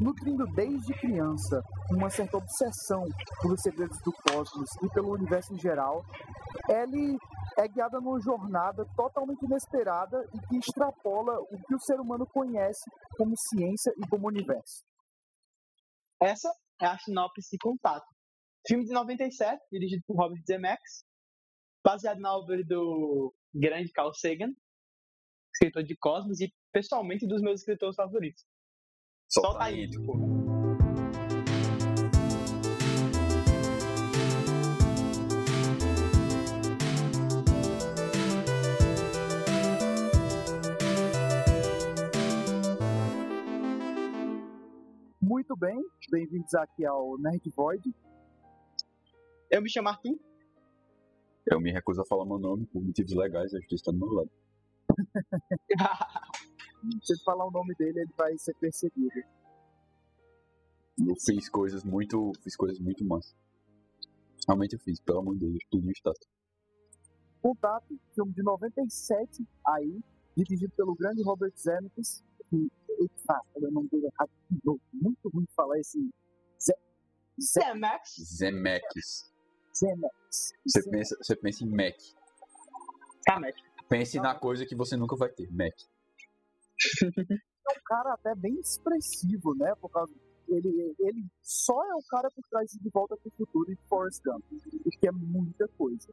nutrindo desde criança uma certa obsessão pelos segredos do cosmos e pelo universo em geral, Ellie é guiada numa jornada totalmente inesperada e que extrapola o que o ser humano conhece como ciência e como universo. Essa é a sinopse Contato. Filme de 97, dirigido por Robert Zemeckis, baseado na obra do grande Carl Sagan, escritor de Cosmos e pessoalmente dos meus escritores favoritos. Solta, Solta aí, tipo. Muito bem, bem-vindos aqui ao Nerd Void. Eu me chamo Arthur. Eu me recuso a falar meu nome por motivos legais, a justiça está do meu lado. Se ele falar o nome dele, ele vai ser perseguido. Eu fiz coisas muito. Fiz coisas muito más. Realmente eu fiz, pelo amor de Deus, tudo no status. Contato, filme de 97 aí, dirigido pelo grande Robert Zemeckis. Que, eita, o nome dele errado. Muito ruim falar esse. Zemeckis. Zemeckis. Zemeckis. Você pensa, você pensa em Mac. Ah, Mac. Pense na coisa que você nunca vai ter, Mac. É um cara até bem expressivo, né? Por causa ele, ele só é o cara por trás de Volta para o Futuro e Forrest Gump, que é muita coisa.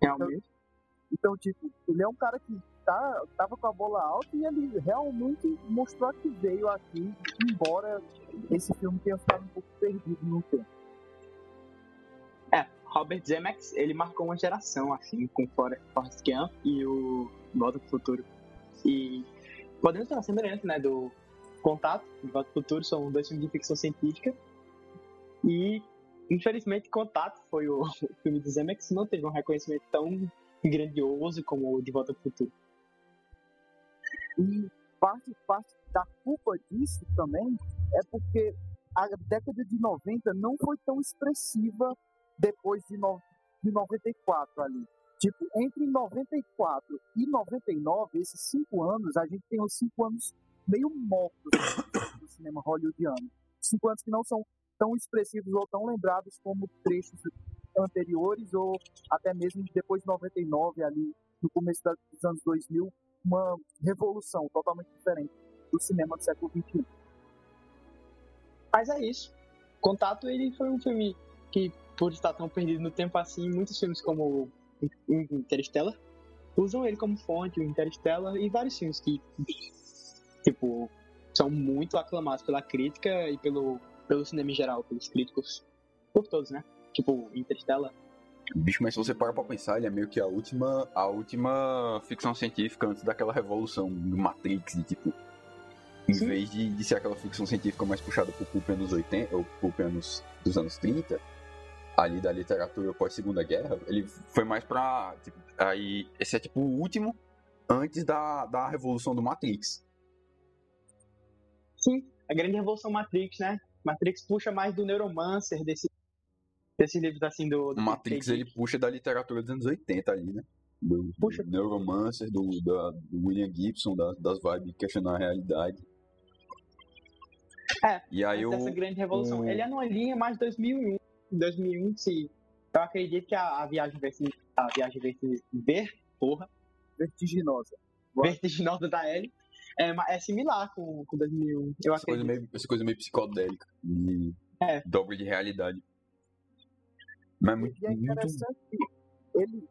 Realmente. Então, então, tipo, ele é um cara que tá, tava com a bola alta e ele realmente mostrou que veio aqui, embora esse filme tenha ficado um pouco perdido no tempo. É, Robert Zemeckis, ele marcou uma geração, assim, com Forrest Gump e o Volta para o Futuro. E podemos ter uma semelhança, né, do Contato e Volta Futuro, são dois filmes de ficção científica. E, infelizmente, Contato foi o filme de Zemeckis, não teve um reconhecimento tão grandioso como o de Volta para o Futuro. E parte, parte da culpa disso também é porque a década de 90 não foi tão expressiva depois de, no, de 94 ali. Tipo, entre 94 e 99, esses cinco anos, a gente tem os cinco anos meio mortos do cinema hollywoodiano. Cinco anos que não são tão expressivos ou tão lembrados como trechos anteriores ou até mesmo depois de 99, ali no começo dos anos 2000, uma revolução totalmente diferente do cinema do século XXI. Mas é isso. Contato ele foi um filme que, por estar tão perdido no tempo assim, muitos filmes como Interstellar usam ele como fonte, o Interstellar e vários filmes que, tipo, são muito aclamados pela crítica e pelo, pelo cinema em geral, pelos críticos, por todos, né? Tipo, Interstellar. Bicho, mas se você parar pra pensar, ele é meio que a última, a última ficção científica antes daquela revolução do Matrix, de tipo, em Sim. vez de, de, ser aquela ficção científica mais puxada pro pulp anos 80, ou pulp anos dos anos 30, ali da literatura pós-segunda guerra, ele foi mais pra, tipo, aí, esse é tipo o último antes da, da revolução do Matrix. Sim, a grande revolução Matrix, né? Matrix puxa mais do Neuromancer, desse, desses livros assim do. do Matrix ele puxa da literatura dos anos 80 ali, né? Do, puxa. do Neuromancer, do, da, do William Gibson, das, das vibes questionar a realidade. É, e aí essa grande revolução. O... Ele é numa linha mais 2001. 2001, se eu acredito que a, a viagem a viagem ver, porra, vertiginosa. Vertiginosa da Ellie é, é similar com, com 2001. Eu essa, coisa meio, essa coisa meio psicodélica. E é. Dobra de realidade. Mas é muito, e é interessante muito... que ele,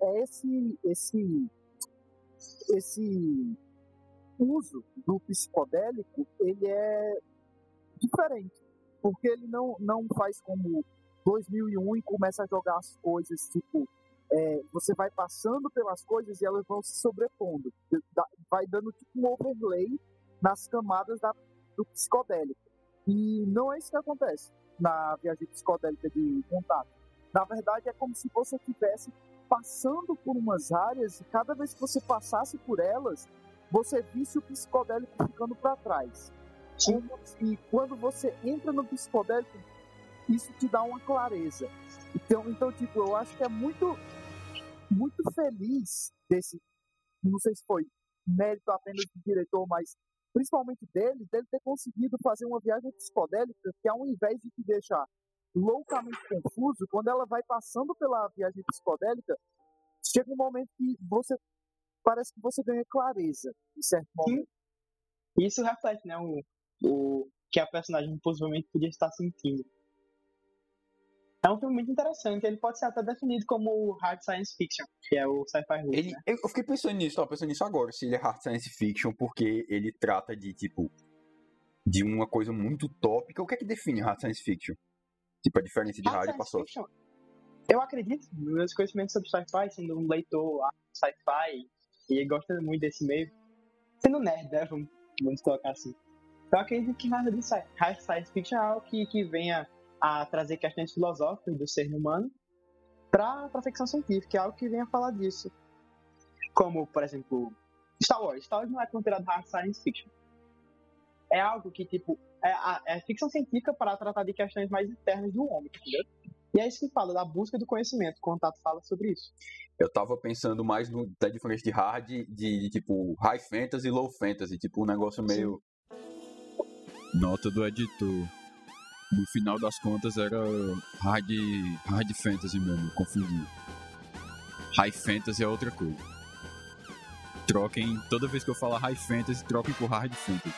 é, é esse, esse, esse uso do psicodélico, ele é diferente. Porque ele não, não faz como 2001 e começa a jogar as coisas, tipo, é, você vai passando pelas coisas e elas vão se sobrepondo. Vai dando tipo um overlay nas camadas da, do psicodélico. E não é isso que acontece na viagem psicodélica de contato. Na verdade, é como se você estivesse passando por umas áreas e cada vez que você passasse por elas, você visse o psicodélico ficando para trás. E quando você entra no psicodélico, isso te dá uma clareza. Então, então, tipo, eu acho que é muito, muito feliz desse. Não sei se foi mérito apenas do diretor, mas principalmente dele, dele ter conseguido fazer uma viagem psicodélica que ao invés de te deixar loucamente confuso, quando ela vai passando pela viagem psicodélica, chega um momento que você parece que você ganha clareza em certo momento. Isso reflete, né, o, o que a personagem possivelmente podia estar sentindo. É um filme muito interessante, ele pode ser até definido como hard science fiction, que é o sci-fi ele, né? Eu fiquei pensando nisso, tava pensando nisso agora, se ele é hard science fiction, porque ele trata de, tipo, de uma coisa muito tópica. O que é que define hard science fiction? Tipo, a diferença de hard, hard e soft? Eu acredito, meus conhecimentos sobre sci-fi, sendo um leitor sci-fi e gosta muito desse meio, sendo nerd, né? Vamos, vamos colocar assim. Eu acredito que hard science fiction é algo que, que venha a trazer questões filosóficas do ser humano para a ficção científica, é algo que venha falar disso. Como, por exemplo, Star Wars. Star Wars não é considerado hard science fiction. É algo que, tipo, é, é ficção científica para tratar de questões mais internas do homem, entendeu? E é isso que fala, da busca do conhecimento. O contato fala sobre isso. Eu tava pensando mais no, da diferença de hard, de, de, tipo, high fantasy e low fantasy. Tipo, um negócio meio. Sim. Nota do editor no final das contas era hard, hard fantasy mesmo, confundi. High fantasy é outra coisa. Troquem, toda vez que eu falar high fantasy, troquem por hard fantasy.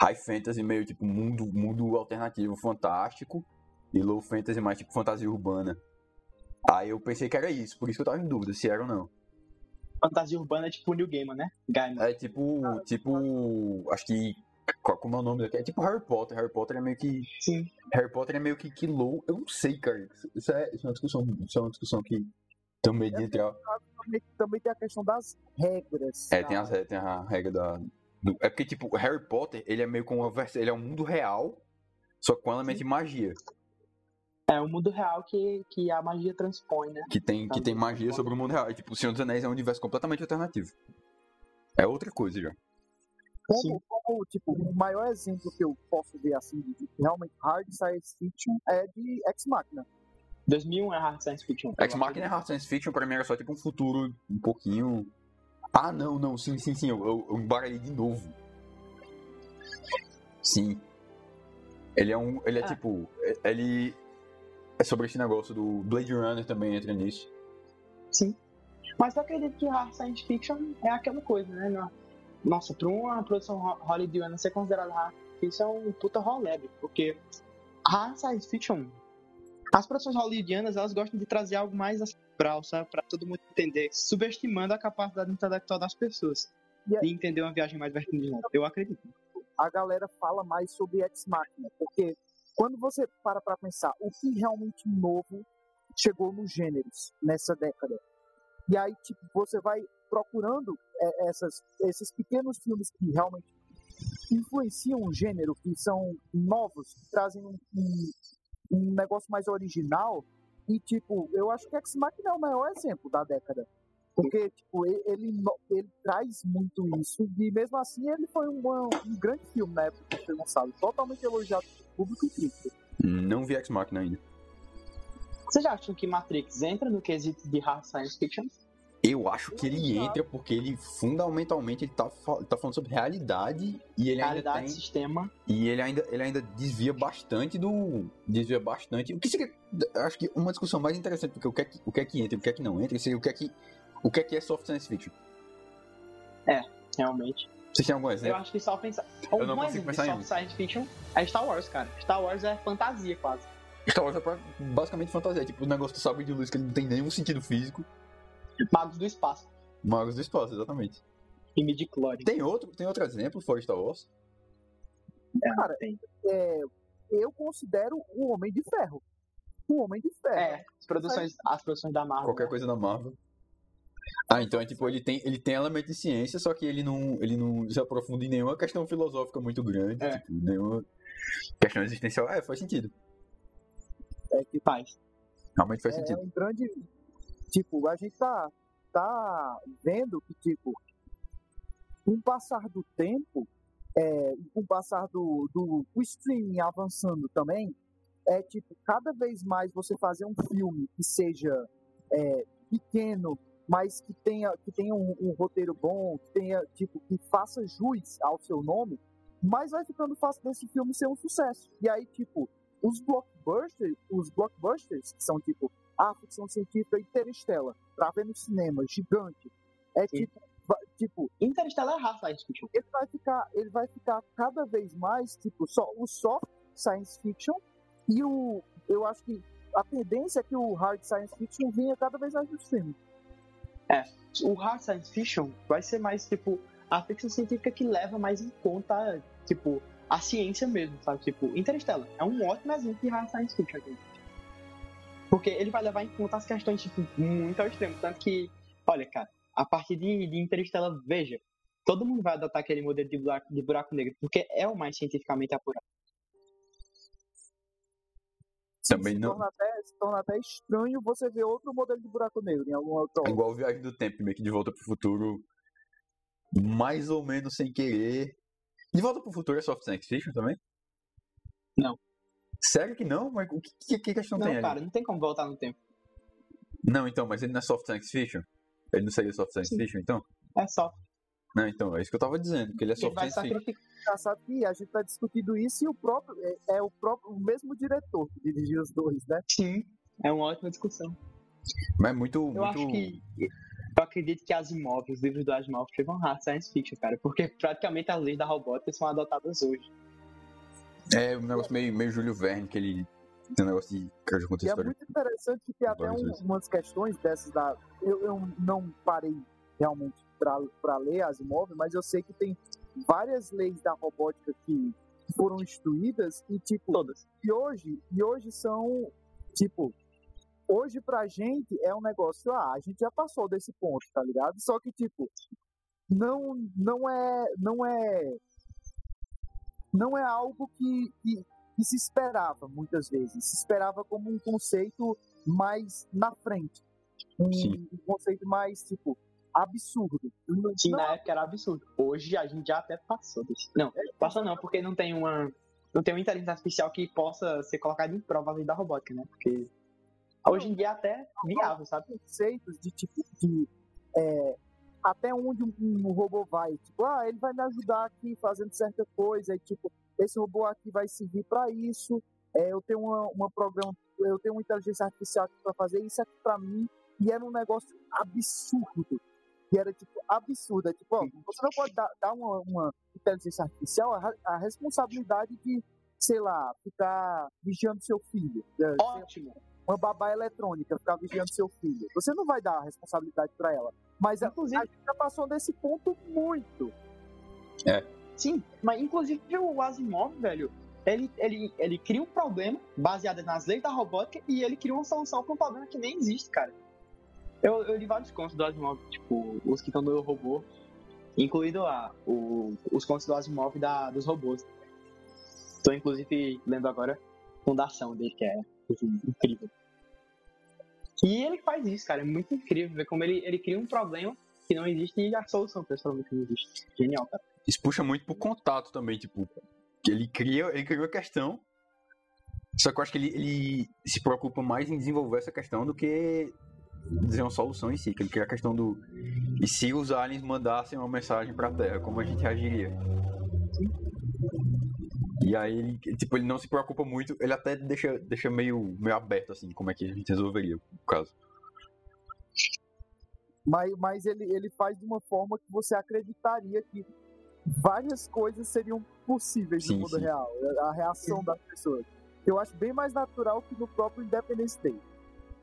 High fantasy meio tipo mundo, mundo alternativo fantástico e low fantasy mais tipo fantasia urbana. Aí eu pensei que era isso, por isso que eu tava em dúvida se era ou não fantasia urbana é tipo New Gamer, né? Gamer. É tipo, tipo, acho que como é o nome daqui? É tipo Harry Potter. Harry Potter é meio que. Sim. Harry Potter é meio que, que low. Eu não sei, cara. Isso é, isso é uma discussão. Isso é uma discussão que também de entrar. Também, também tem a questão das regras. É, tem, as, tem a regra da. Do, é porque, tipo, Harry Potter, ele é meio como uma versão. Ele é um mundo real, só com elemento de magia. É o um mundo real que, que a magia transpõe, né? Que tem, que tem magia sobre o mundo real. E, tipo, o Senhor dos Anéis é um universo completamente alternativo. É outra coisa já. Como, como, tipo, o maior exemplo que eu posso ver, assim, de realmente hard science fiction é de Ex Machina. 2001 é hard science fiction. Ex Machina é hard science fiction, pra mim era só tipo um futuro um pouquinho... Ah, não, não, sim, sim, sim, eu, eu, eu embaralhei de novo. Sim. Ele é um, ele é ah. tipo, ele é sobre esse negócio do Blade Runner também entra nisso. Sim. Mas eu acredito que hard science fiction é aquela coisa, né? Não nossa, para uma produção hollywoodiana ser considerada hard isso é um puta rolê, porque hard science fiction, as produções hollywoodianas, elas gostam de trazer algo mais astral, sabe, para todo mundo entender, subestimando a capacidade intelectual das pessoas e entender uma viagem mais vertiginosa. Eu acredito. A galera fala mais sobre Ex Machina, porque quando você para para pensar o que realmente novo chegou nos gêneros nessa década, e aí tipo você vai procurando é, essas, esses pequenos filmes que realmente influenciam o gênero, que são novos, que trazem um, um, um negócio mais original. E, tipo, eu acho que Ex Machina é o maior exemplo da década. Porque, tipo, ele, ele, ele traz muito isso. E mesmo assim, ele foi uma, um grande filme na época foi lançado. Totalmente elogiado pelo público e crítico. Não vi Ex Machina ainda. Vocês acham que Matrix entra no quesito de hard science fiction? Eu acho que ele entra porque ele fundamentalmente ele tá, tá falando sobre realidade e ele realidade, ainda tem sistema. E ele ainda ele ainda desvia bastante do desvia bastante. O que seria acho que uma discussão mais interessante porque o que é que, o que é que entra, o que é que não entra, seria o que é que o que é que é soft science fiction. É, realmente. Vocês têm algum exemplo? Eu acho que só pensar. Eu não consigo pensar em soft science fiction é Star Wars, cara. Star Wars é fantasia quase. Star Wars é basicamente fantasia, é tipo o negócio do sabre de luz que ele não tem nenhum sentido físico. Magos do Espaço. Magos do Espaço, exatamente. E midi Tem outro, tem outro exemplo fora Star Wars? É, Cara, é, eu considero o Homem de Ferro. O Homem de Ferro. É, as produções, as produções da Marvel. Qualquer coisa da Marvel. Ah, então é tipo, ele tem, ele tem elemento de ciência, só que ele não, ele não se aprofunda em nenhuma questão filosófica muito grande, é. tipo, nenhuma questão existencial. É, faz sentido. É que faz. Realmente faz é, sentido. É um grande, Tipo, a gente tá, tá vendo que, tipo, com o passar do tempo, é, com o passar do, do o streaming avançando também, é tipo, cada vez mais você fazer um filme que seja é, pequeno, mas que tenha, que tenha um, um roteiro bom, que tenha, tipo, que faça jus ao seu nome, mais vai ficando fácil desse filme ser um sucesso. E aí, tipo, os blockbusters, os blockbusters, que são tipo a ficção científica Interestela, pra ver no cinema, gigante, é Sim. tipo, tipo, Interstellar é science fiction. ele vai ficar, ele vai ficar cada vez mais, tipo, só o soft science fiction e o, eu acho que a tendência é que o hard science fiction venha cada vez mais nos filmes. O hard science fiction vai ser mais, tipo, a ficção científica que leva mais em conta, tipo, a ciência mesmo, sabe? Tipo, Interstellar é um ótimo exemplo de hard science fiction. aqui. Porque ele vai levar em conta as questões, tipo, muito ao extremo. Tanto que, olha, cara, a partir de, de Interstellar, veja, todo mundo vai adotar aquele modelo de buraco, de buraco negro, porque é o mais cientificamente apurado. Também se, não. Torna até, se torna até estranho você ver outro modelo de buraco negro em algum outro. É igual Viagem do Tempo, meio que de volta pro futuro, mais ou menos sem querer. De volta pro futuro é soft science fiction também? Não. Sério que não? Mas o que, que, que questão Não, tem cara, ali? não tem como voltar no tempo. Não, então, mas ele não é soft science fiction? Ele não seria soft science Sim. fiction, então? É só. Não, então, é isso que eu tava dizendo, que ele é Ele soft vai science fiction. engraçado que a gente tá discutindo isso e o próprio é, é o próprio o mesmo diretor que dirigiu os dois, né? Sim, é uma ótima discussão. Mas é muito. Eu muito... acho que. Eu acredito que Asimov, os livros do Asimov, chegam hard science fiction, cara. Porque praticamente as leis da robótica são adotadas hoje. É um negócio meio, meio Júlio Verne, que ele tem um negócio de. Que eu já contei E é história. muito interessante que tem até um- umas questões dessas da. Eu, eu não parei realmente para ler Asimov, mas eu sei que tem várias leis da robótica que foram instruídas e tipo Todas. e hoje e hoje são tipo hoje pra gente é um negócio ah a gente já passou desse ponto tá ligado só que tipo não não é não é não é algo que, que, que se esperava muitas vezes se esperava como um conceito mais na frente um, Sim. um conceito mais tipo absurdo Que Não, na época era absurdo. Hoje a gente já até passou desse. Não, passa não, porque não tem uma. Não tem uma inteligência artificial que possa ser colocada em prova da robótica, né? Porque hoje em dia é até viável, sabe? conceitos de tipo de é, até onde um, um robô vai. Tipo, ah, ele vai me ajudar aqui fazendo certa coisa, e tipo, esse robô aqui vai servir para isso. É, eu tenho uma, uma programa, eu tenho uma inteligência artificial para fazer isso aqui para mim, e era um negócio absurdo. E era tipo absurdo. É, tipo, ó, você não pode dar, dar uma, uma inteligência artificial a, a responsabilidade de, sei lá, ficar vigiando seu filho. Sei Ótimo. Uma babá eletrônica ficar vigiando seu filho. Você não vai dar a responsabilidade para ela. Mas a, Inclusive- a gente já passou desse ponto muito. Sim, mas inclusive o Asimov, velho, ele, ele, ele cria um problema baseado nas leis da robótica e ele cria uma solução para um problema que nem existe, cara. Eu, eu li vários contos do Asimov, tipo, os que estão no robô, incluindo a, o, os contos do Asimov da, dos robôs. Tô inclusive lendo agora a fundação dele, que é incrível. E ele faz isso, cara, é muito incrível ver como ele, ele cria um problema que não existe e a solução para esse problema que não existe. Genial, cara. Isso puxa muito pro contato também, tipo. Que ele cria, ele criou a questão. Só que eu acho que ele, ele se preocupa mais em desenvolver essa questão do que dizer uma solução em si. Que ele cria a questão do. E se os aliens mandassem uma mensagem pra Terra, como a gente reagiria? E aí, ele, tipo, ele não se preocupa muito, ele até deixa, deixa meio, meio aberto, assim, como é que a gente resolveria o caso. Mas, mas ele, ele faz de uma forma que você acreditaria que várias coisas seriam possíveis Sim, no mundo sim. real. A reação das pessoas. Eu acho bem mais natural que no próprio Independence Day.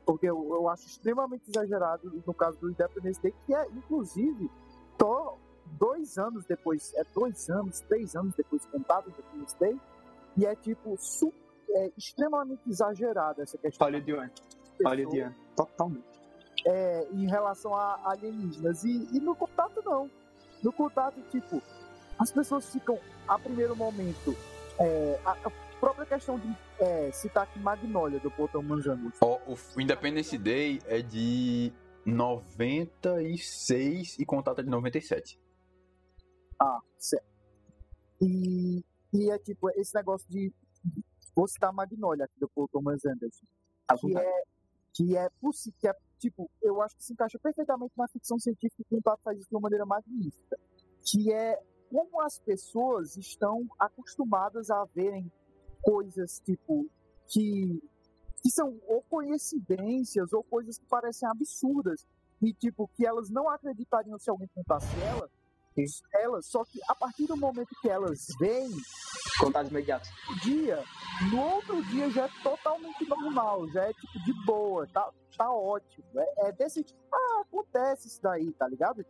Porque eu, eu acho extremamente exagerado no caso do Independence Day, que é, inclusive, tô dois anos depois, é dois anos, três anos depois contado do Independence Day, e é tipo su- é, extremamente exagerado essa questão. Olha o Dian. Olha o Dian. Totalmente. é, em relação a alienígenas. E, e no contato, não. No contato, tipo, as pessoas ficam, a primeiro momento, é, a, a própria questão de é, citar aqui Magnolia, do Paul Manzano. Ó, o Independence Day é de 96 e Contato é de 97. Ah, certo. E, e é tipo, esse negócio de. Vou citar Magnolia aqui do Paul Thomas Anderson. Que vontade. é, que é possível. Que é, tipo, eu acho que se encaixa perfeitamente na ficção científica e o Tato faz isso de uma maneira magnífica. Que é como as pessoas estão acostumadas a verem coisas, tipo, que, que são ou coincidências ou coisas que parecem absurdas. E, tipo, que elas não acreditariam se alguém contasse ela, elas, só que a partir do momento que elas veem, Contato imediato. dia, no outro dia já é totalmente normal, já é tipo de boa, tá, tá ótimo. É, é desse tipo, ah, acontece isso daí, tá ligado?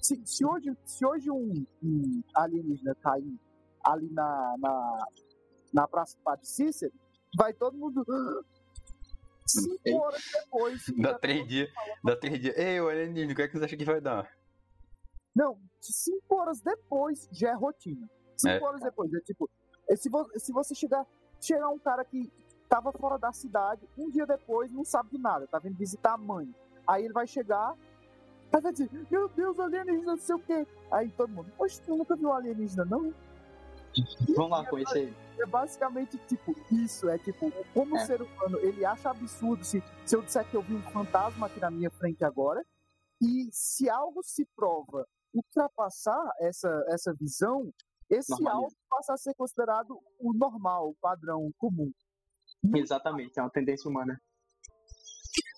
Se, se hoje, se hoje um, um alienígena cair ali na, na, na Praça Padre Cícero, vai todo mundo. "Ah!" Cinco horas depois. Dá três dias. Dá três dias. Ei, o alienígena, o que é que você acha que vai dar? Não, cinco horas depois já é rotina. Cinco É. horas depois, é tipo, é se, vo- se você chegar, chegar um cara que tava fora da cidade, um dia depois não sabe de nada, tá vindo visitar a mãe. Aí ele vai chegar, vai dizer, meu Deus, alienígena, não sei o quê. Aí todo mundo, poxa, tu nunca viu alienígena, não? Vamos lá conhecer ele. É basicamente tipo isso, é tipo, como o É. ser humano, ele acha absurdo se, se eu disser que eu vi um fantasma aqui na minha frente agora, e se algo se prova ultrapassar essa, essa visão, esse Normaliza. algo passa a ser considerado o normal, o padrão, o comum. Exatamente, é uma tendência humana.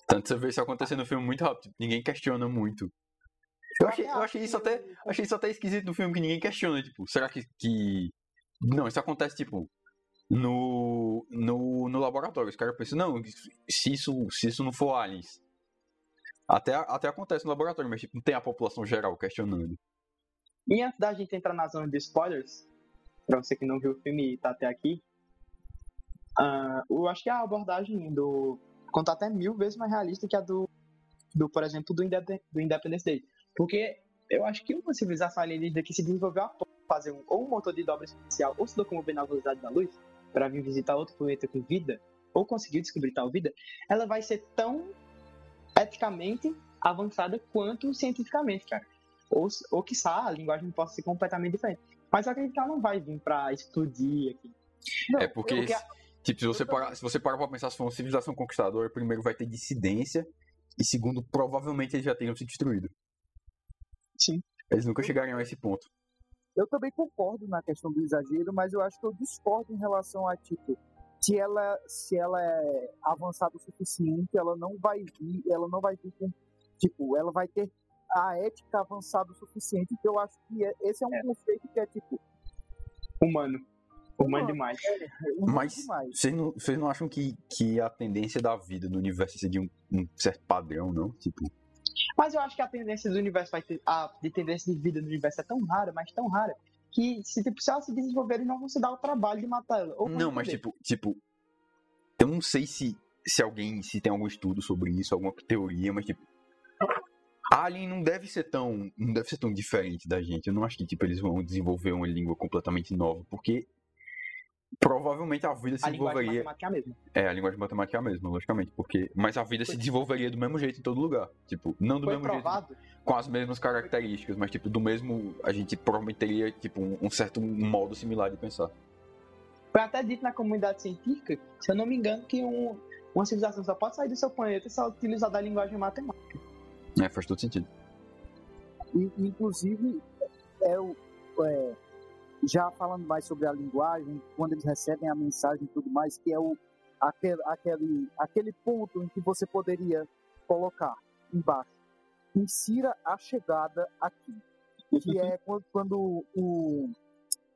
Tanto você vê isso acontecer no filme muito rápido. Ninguém questiona muito. Eu achei, eu achei isso até. Achei isso até esquisito no filme que ninguém questiona, tipo, será que. que... Não, isso acontece, tipo, no, no, no laboratório. Os caras pensam, não, se isso, se isso não for aliens. Até, até acontece no laboratório, mas tipo, não tem a população geral questionando. E antes da gente entrar na zona de spoilers, pra você que não viu o filme e tá até aqui, ah, eu acho que a abordagem do contato é mil vezes mais realista que a do, do por exemplo, do, Indep do Independence Day. Porque eu acho que uma civilização alienígena que se desenvolveu a fazer um, ou um motor de dobra espacial ou se locomover na velocidade da luz para vir visitar outro planeta com vida, ou conseguir descobrir tal vida, ela vai ser tão eticamente avançada quanto cientificamente, cara. Ou, ou quiçá, a linguagem possa ser completamente diferente. Mas eu acredito que ela não vai vir pra explodir aqui. Não, é porque, porque- tipo, se você, parar, se você parar pra pensar se for uma civilização conquistadora, primeiro vai ter dissidência, e segundo, provavelmente eles já teriam se destruído. Sim. Eles nunca chegariam a esse ponto. Eu também concordo na questão do exagero, mas eu acho que eu discordo em relação a, tipo, se ela, se ela é avançada o suficiente, ela não vai vir, ela não vai vir com, tipo, ela vai ter a ética avançada o suficiente, que eu acho que é- esse é um conceito que é, tipo, Humano. Humano demais. humano Mas demais. vocês não, vocês não acham que, que a tendência da vida no universo seria um, um certo padrão, não? Tipo, Mas eu acho que a tendência do universo vai ter. A de tendência de vida no universo é tão rara, mas tão rara, que se, tipo, se ela se desenvolver, eles não vão se dar o trabalho de matar ela. Ou não, mas tipo, tipo, eu não sei se, se alguém, se tem algum estudo sobre isso, alguma teoria, mas tipo, Alien não deve ser tão, não deve ser tão diferente da gente. Eu não acho que tipo eles vão desenvolver uma língua completamente nova, porque provavelmente a vida se a linguagem desenvolveria, matemática é a mesma. é a linguagem matemática é a mesma, logicamente, porque mas a vida se Foi- desenvolveria do mesmo jeito em todo lugar, tipo, não do Foi mesmo jeito provado. com as mesmas características, mas tipo do mesmo, a gente provavelmente teria tipo um, um certo modo similar de pensar. Foi até dito na comunidade científica, se eu não me engano, que um- uma civilização só pode sair do seu planeta se ela utilizar da linguagem matemática. É, faz todo sentido. E, inclusive, é o, é, já falando mais sobre a linguagem, quando eles recebem a mensagem e tudo mais, que é o, aquele, aquele, aquele ponto em que você poderia colocar embaixo, insira a chegada aqui. Que é quando, quando o,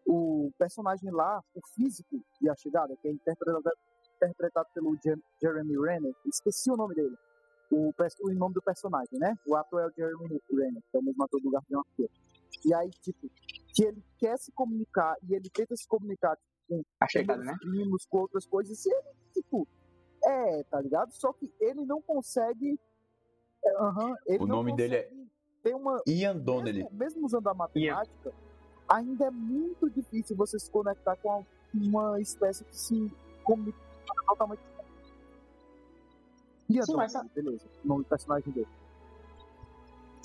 o personagem lá, o físico de a chegada, que é interpretado, interpretado pelo Jer- Jeremy Renner, esqueci o nome dele o, o nome do personagem, né? O ator é o Jeremy Renner, que é o mesmo ator do Gavião Arqueiro. E aí, tipo, que ele quer se comunicar e ele tenta se comunicar tipo, A com chegada, os né? primos, com outras coisas, e ele, tipo, é, tá ligado? Só que ele não consegue. ele O não nome dele é- consegue ter uma. Ian Donnelly. Mesmo, mesmo usando a matemática, ainda é muito difícil você se conectar com uma espécie que se comunica totalmente. Ian Sim, mas Donnelly, beleza. O nome do personagem dele.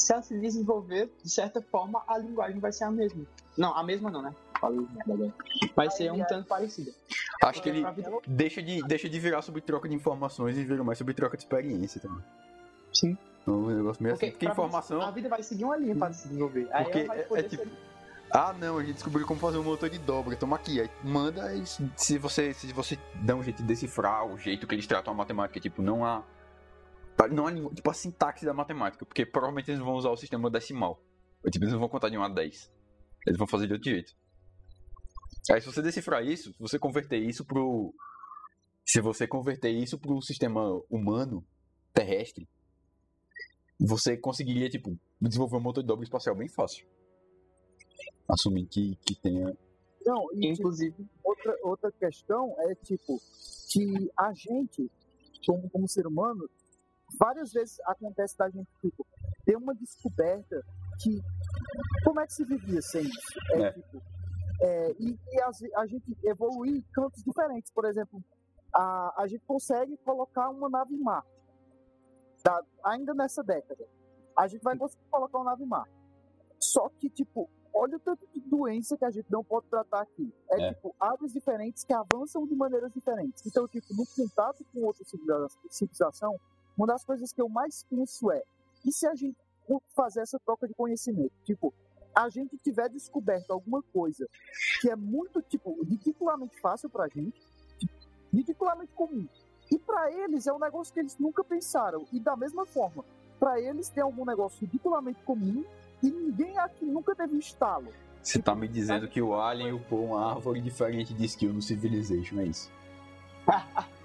Se ela se desenvolver, de certa forma, a linguagem vai ser a mesma. Não, a mesma não, né? Falei. Vai ser um tanto parecida. Acho que ele deixa de, deixa de virar sobre troca de informações e vira mais sobre troca de experiência também. Sim. É um negócio meio assim. Porque, Porque pra informação. A vida vai seguir uma linha pra se desenvolver. Aí Porque ela vai é- poder é tipo- ser- Ah, não, a gente descobriu como fazer um motor de dobra. Toma aqui, aí manda e se- se você se você dá um jeito de decifrar o jeito que eles tratam a matemática, tipo, não há não há nenhum- tipo a sintaxe da matemática, porque provavelmente eles vão usar o sistema decimal. Ou, Tipo, eles não vão contar de 1 a 10. Eles vão fazer de outro jeito. Aí se você decifrar isso, se você converter isso pro se você converter isso pro sistema humano terrestre, você conseguiria tipo desenvolver um motor de dobra espacial bem fácil. Assumindo que, que tenha. Não, e tipo, Inclusive, outra, outra questão é tipo que a gente, como, como ser humano, várias vezes acontece da gente tipo, ter uma descoberta que como é que se vivia sem isso? É, É. tipo, é, e e as- a, gente evoluir em campos diferentes. Por exemplo, a, a gente consegue colocar uma nave em Marte. Tá? Ainda nessa década. A gente vai conseguir colocar uma nave em Marte. Só que, tipo, olha o tanto de doença que a gente não pode tratar aqui. É, É. tipo, aves diferentes que avançam de maneiras diferentes. Então, tipo, no contato com outra civiliza- civilização, uma das coisas que eu mais penso é, e se a gente fazer essa troca de conhecimento? Tipo, a gente tiver descoberto alguma coisa que é muito, tipo, ridiculamente fácil pra gente, tipo, ridiculamente comum. E pra eles é um negócio que eles nunca pensaram. E da mesma forma, pra eles tem algum negócio ridiculamente comum e ninguém aqui nunca teve estalo. Você tá me dizendo que o Alien upou uma árvore diferente de skill no Civilization, é isso?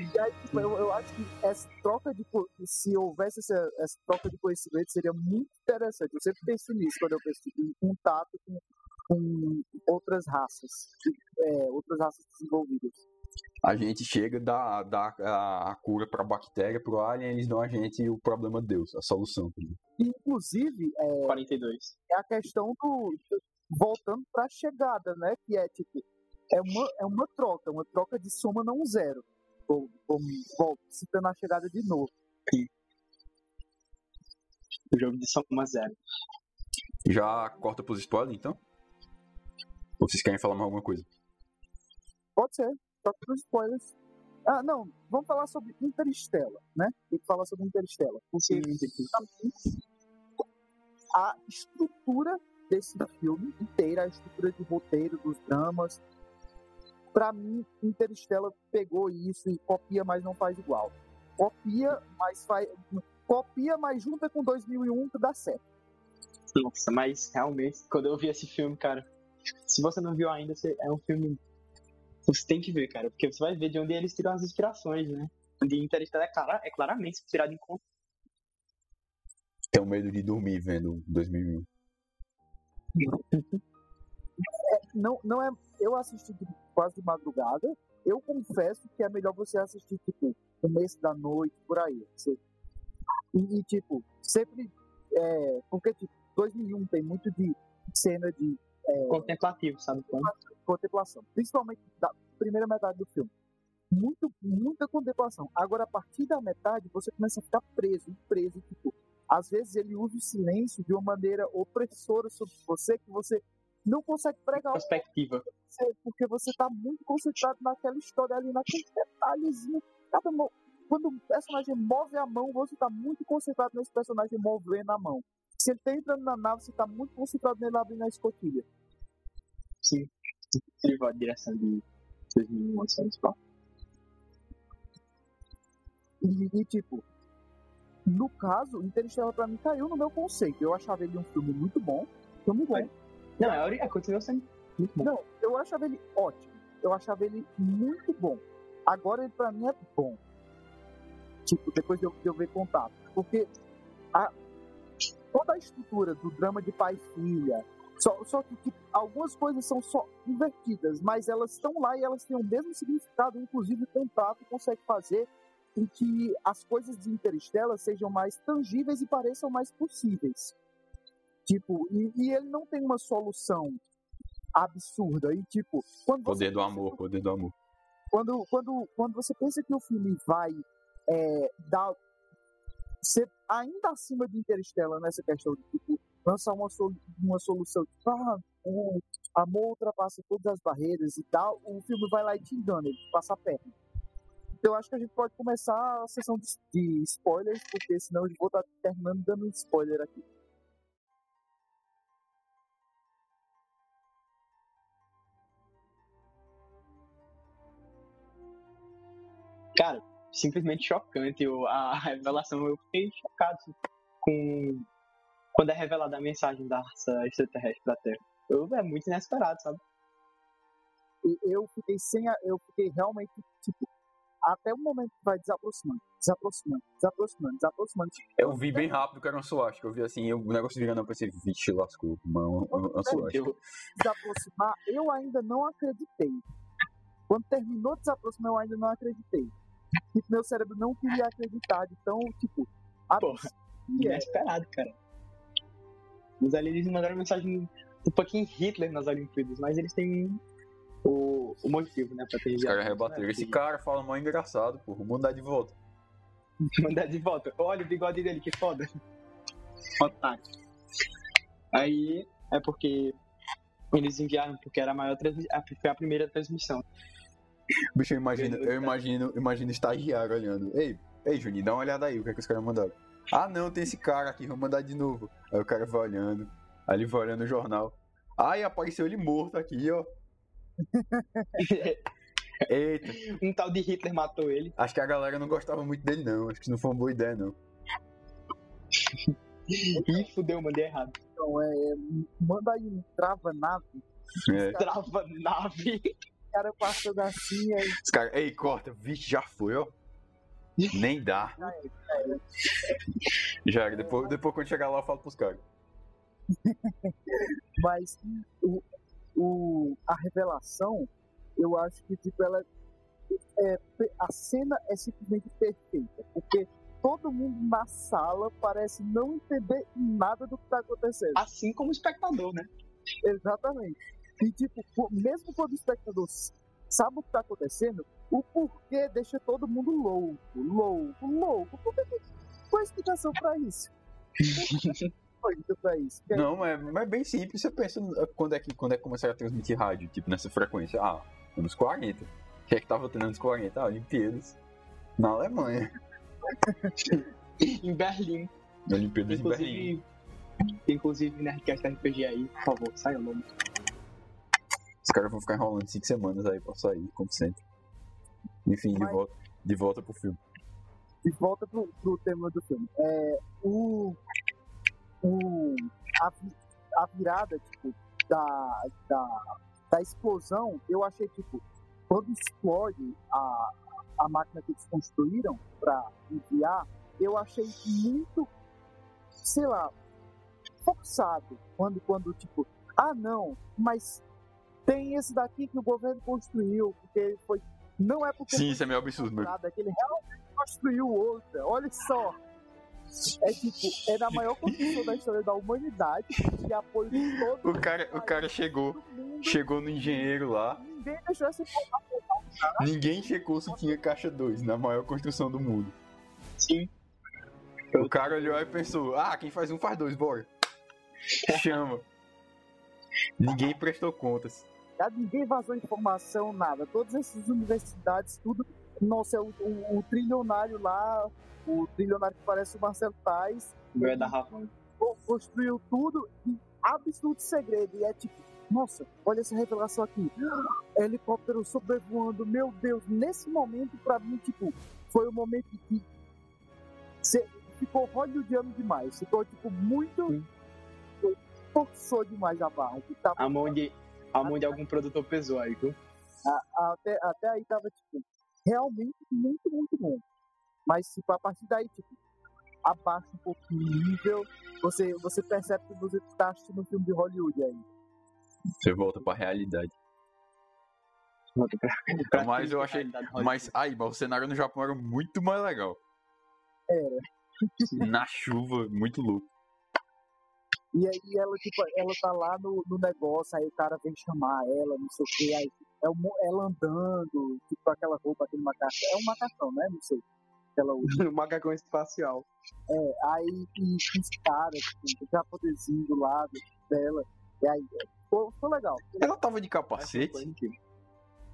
E aí, tipo, eu, eu acho que essa troca de se houvesse essa, essa troca de conhecimento seria muito interessante. Eu sempre penso nisso quando eu penso em contato com, com outras raças, é, outras raças desenvolvidas. A gente chega, dá, dá a, a cura pra bactéria, pro Alien, eles dão a gente o problema de Deus, a solução. inclusive, é, 42. é a questão do. do- voltando para a chegada, né? Que é tipo. É uma, é uma troca, uma troca de soma não zero. Vou, vou, volto, citando a chegada de novo. O jogo de soma zero. Já corta pros spoilers, então? Ou vocês querem falar mais alguma coisa? Pode ser, troca para spoilers. Ah, não, vamos falar sobre Interstellar, né? Tem que falar sobre Interstellar. Porque a estrutura desse filme inteira, a estrutura de roteiro, dos dramas, pra mim, Interstellar pegou isso e copia, mas não faz igual. Copia, mas faz. Copia, mas junta com 2001 que dá certo. Nossa, mas realmente, quando eu vi esse filme, cara, se você não viu ainda, você- é um filme. Você tem que ver, cara, porque você vai ver de onde eles tiram as inspirações, né? De Interstellar é, clara, é claramente inspirado em conto. Tenho medo de dormir vendo 2001. Não, não é. Eu assisti quase de madrugada. Eu confesso que é melhor você assistir, tipo, começo da noite, por aí. E, e, tipo, sempre. É, porque, tipo, 2001 tem muito de cena de Contemplativo, sabe? Como? contemplação, principalmente da primeira metade do filme. Muito, muita contemplação. Agora, a partir da metade, você começa a ficar preso, preso, tipo, às vezes ele usa o silêncio de uma maneira opressora sobre você, que você não consegue pregar Perspectiva. você, porque você tá muito concentrado naquela história ali, naquele detalhezinho. Cada mo- Quando o personagem move a mão, você tá muito concentrado nesse personagem movendo a mão. Se ele tá entrando na nave, você tá muito concentrado nele abrindo a escotilha. Sim. Incrível a direção de 2001, assim, só. E, e, tipo, no caso, Interstellar pra mim caiu no meu conceito. Eu achava ele um filme muito bom, filme bom. Não, é, ori- é continua sendo muito bom. Não, eu achava ele ótimo. Eu achava ele muito bom. Agora ele pra mim é bom. Tipo, depois de eu, de eu ver contato. Porque a, toda a estrutura do drama de pai e filha. Só, só que tipo, algumas coisas são só invertidas, mas elas estão lá e elas têm o mesmo significado. Inclusive, o contato consegue fazer com que as coisas de Interstellar sejam mais tangíveis e pareçam mais possíveis. Tipo, e, e ele não tem uma solução absurda. E, tipo, quando Poder do amor, poder do amor. quando, quando, quando você pensa que o filme vai é, dar ser ainda acima de Interstellar nessa questão de tipo, lançar uma, solu- uma solução tipo, ah, o amor ultrapassa todas as barreiras e tal, o filme vai lá e te engana, ele passa a perna. Então eu acho que a gente pode começar a sessão de, de spoilers, porque senão eu vou estar terminando dando spoiler aqui. Cara, simplesmente chocante o- a revelação. Eu fiquei chocado com quando é revelada a mensagem da raça extraterrestre da Terra. Eu, é muito inesperado, sabe? E eu fiquei sem a, eu fiquei realmente tipo até o momento que vai desaproximando, desaproximando, desaproximando, desaproximando. Eu vi bem rápido que era um SWAT, que eu vi assim, eu- o negócio virando, eu pensei, vixe, lascou, mano, um, um SWAT. Eu, desaproximar, eu ainda não acreditei. Quando terminou de desaproximar, eu ainda não acreditei. Tipo, meu cérebro não queria acreditar de tão, tipo, absurdo que é. inesperado, cara. Os alienígenas mandaram mensagem do fucking Hitler nas Olimpíadas, mas eles têm o, o motivo, né, pra ter Os caras rebateram. Esse cara fala mal engraçado, vamos mandar de volta. Mandar de volta. Olha o bigode dele, que foda. Otário. Aí é porque eles enviaram, porque era a maior transmissão. Foi a primeira transmissão. Bicho, eu imagino, eu imagino, eu imagino estagiário olhando. Ei, ei, Juninho, dá uma olhada aí, o que é que os caras mandaram? Ah, não, tem esse cara aqui, vamos mandar de novo. Aí o cara vai olhando, aí ele vai olhando o jornal. Ai, apareceu ele morto aqui, ó. Eita, um tal de Hitler matou ele. acho que a galera não gostava muito dele, não. Acho que não foi uma boa ideia, não. Ih, fudeu, mandei errado. Então, é, manda aí um trava-nave, É. Trava nave. o cara passando assim, aí Os caras, ei, corta, vixe, já foi, ó. Nem dá. Já era, depois, depois quando chegar lá eu falo pros caras. mas o, o, a revelação, eu acho que tipo, ela é, a cena é simplesmente perfeita, porque todo mundo na sala parece não entender nada do que está acontecendo. Assim como o espectador, né? Exatamente. E tipo, po- mesmo quando o espectador sabe o que está acontecendo, o porquê deixa todo mundo louco, louco, louco. Por que qual a explicação para isso? Qual a explicação pra isso? Que é- Não, mas, mas é bem simples. Você pensa no- quando é que quando é que começaram a transmitir rádio, tipo, nessa frequência. Ah, anos 40. O que é que tava tendo anos 40? Ah, Olimpíadas. Na Alemanha. Em Berlim. Olimpíadas em Berlim. Inclusive, inclusive Nerdcast RPG aí, por favor, saia o nome. Os caras vão ficar enrolando 5 semanas aí pra sair, como sempre. Enfim, de Mas- volta, de volta pro filme. de volta pro, pro tema do filme. É, o, o, a, a virada, tipo, da, da, da explosão, eu achei, tipo, quando explode a, a máquina que eles construíram para enviar, eu achei muito, sei lá, forçado. Quando, quando, tipo, ah, não, mas tem esse daqui que o governo construiu, porque foi. Não é porque Sim, isso é meio absurdo, meu. nada, que ele realmente construiu outra. Olha só. É tipo, é da maior construção da história da humanidade, de apoio de todo O cara, o cara chegou, chegou no engenheiro lá, Ninguém deixou essa ninguém checou se tinha caixa 2 na maior construção do mundo. Sim. O cara olhou e pensou, ah, quem faz um faz dois, bora. Chama. Ninguém prestou contas. Ninguém vazou informação, nada. Todas essas universidades, tudo. Nossa, é o, o- o trilionário lá, o trilionário que parece o Marcelo Tais, é da Rafa. co- construiu tudo em absoluto segredo. E é tipo, nossa, olha essa revelação aqui. Helicóptero sobrevoando, meu Deus. Nesse momento, pra mim, tipo, foi o momento que cê- ficou hollywoodiano demais. Ficou, tipo, muito. Sim. Forçou demais a barra. Que tava, A mão de, a mão de algum produtor pesou aí, viu? a- até, até aí tava, tipo, realmente muito, muito bom. Mas, tipo, a partir daí, tipo, abaixa um pouquinho o nível. Você, você percebe que você tá assistindo um filme de Hollywood aí. Você volta pra realidade. Pra Mas eu achei-. Mas aí, mas o cenário no Japão era muito mais legal. Era. Na chuva, muito louco. E aí ela, tipo, ela tá lá no, no negócio, aí o cara vem chamar ela, não sei o que, aí é um, ela andando, tipo, com aquela roupa, aquele macacão. É um macacão, né? Não sei. que Ela usa. O macacão espacial. É, aí os caras, tipo, o japonesinho do lado dela. E aí, ficou, ficou legal. Ela tava de Foi capacete?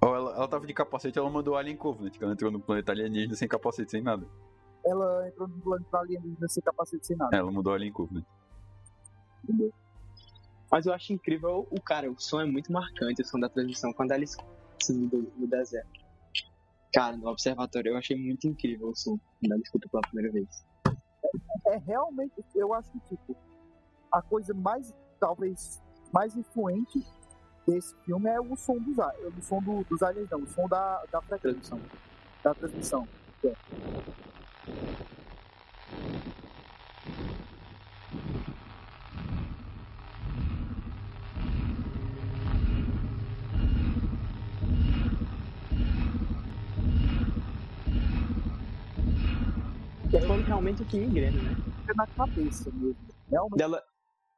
Ó, ela, ela tava de capacete, ela mandou Alien Covenant, que ela entrou no planeta alienígena sem capacete, sem nada. Ela entrou no planeta alienígena sem capacete sem nada. Ela mandou Alien Covenant. Mas eu acho incrível o cara, o som é muito marcante, o som da transmissão, quando ela escuta no, no deserto. Cara, no observatório eu achei muito incrível o som quando ela escuta pela primeira vez. É realmente, eu acho que, tipo, a coisa mais, talvez, mais influente desse filme é o som dos, a- o som do, dos aliens, não, o som da, da frequência, da transmissão. Que foi realmente o que me engrena, né? Fica na cabeça mesmo. Realmente, Dela,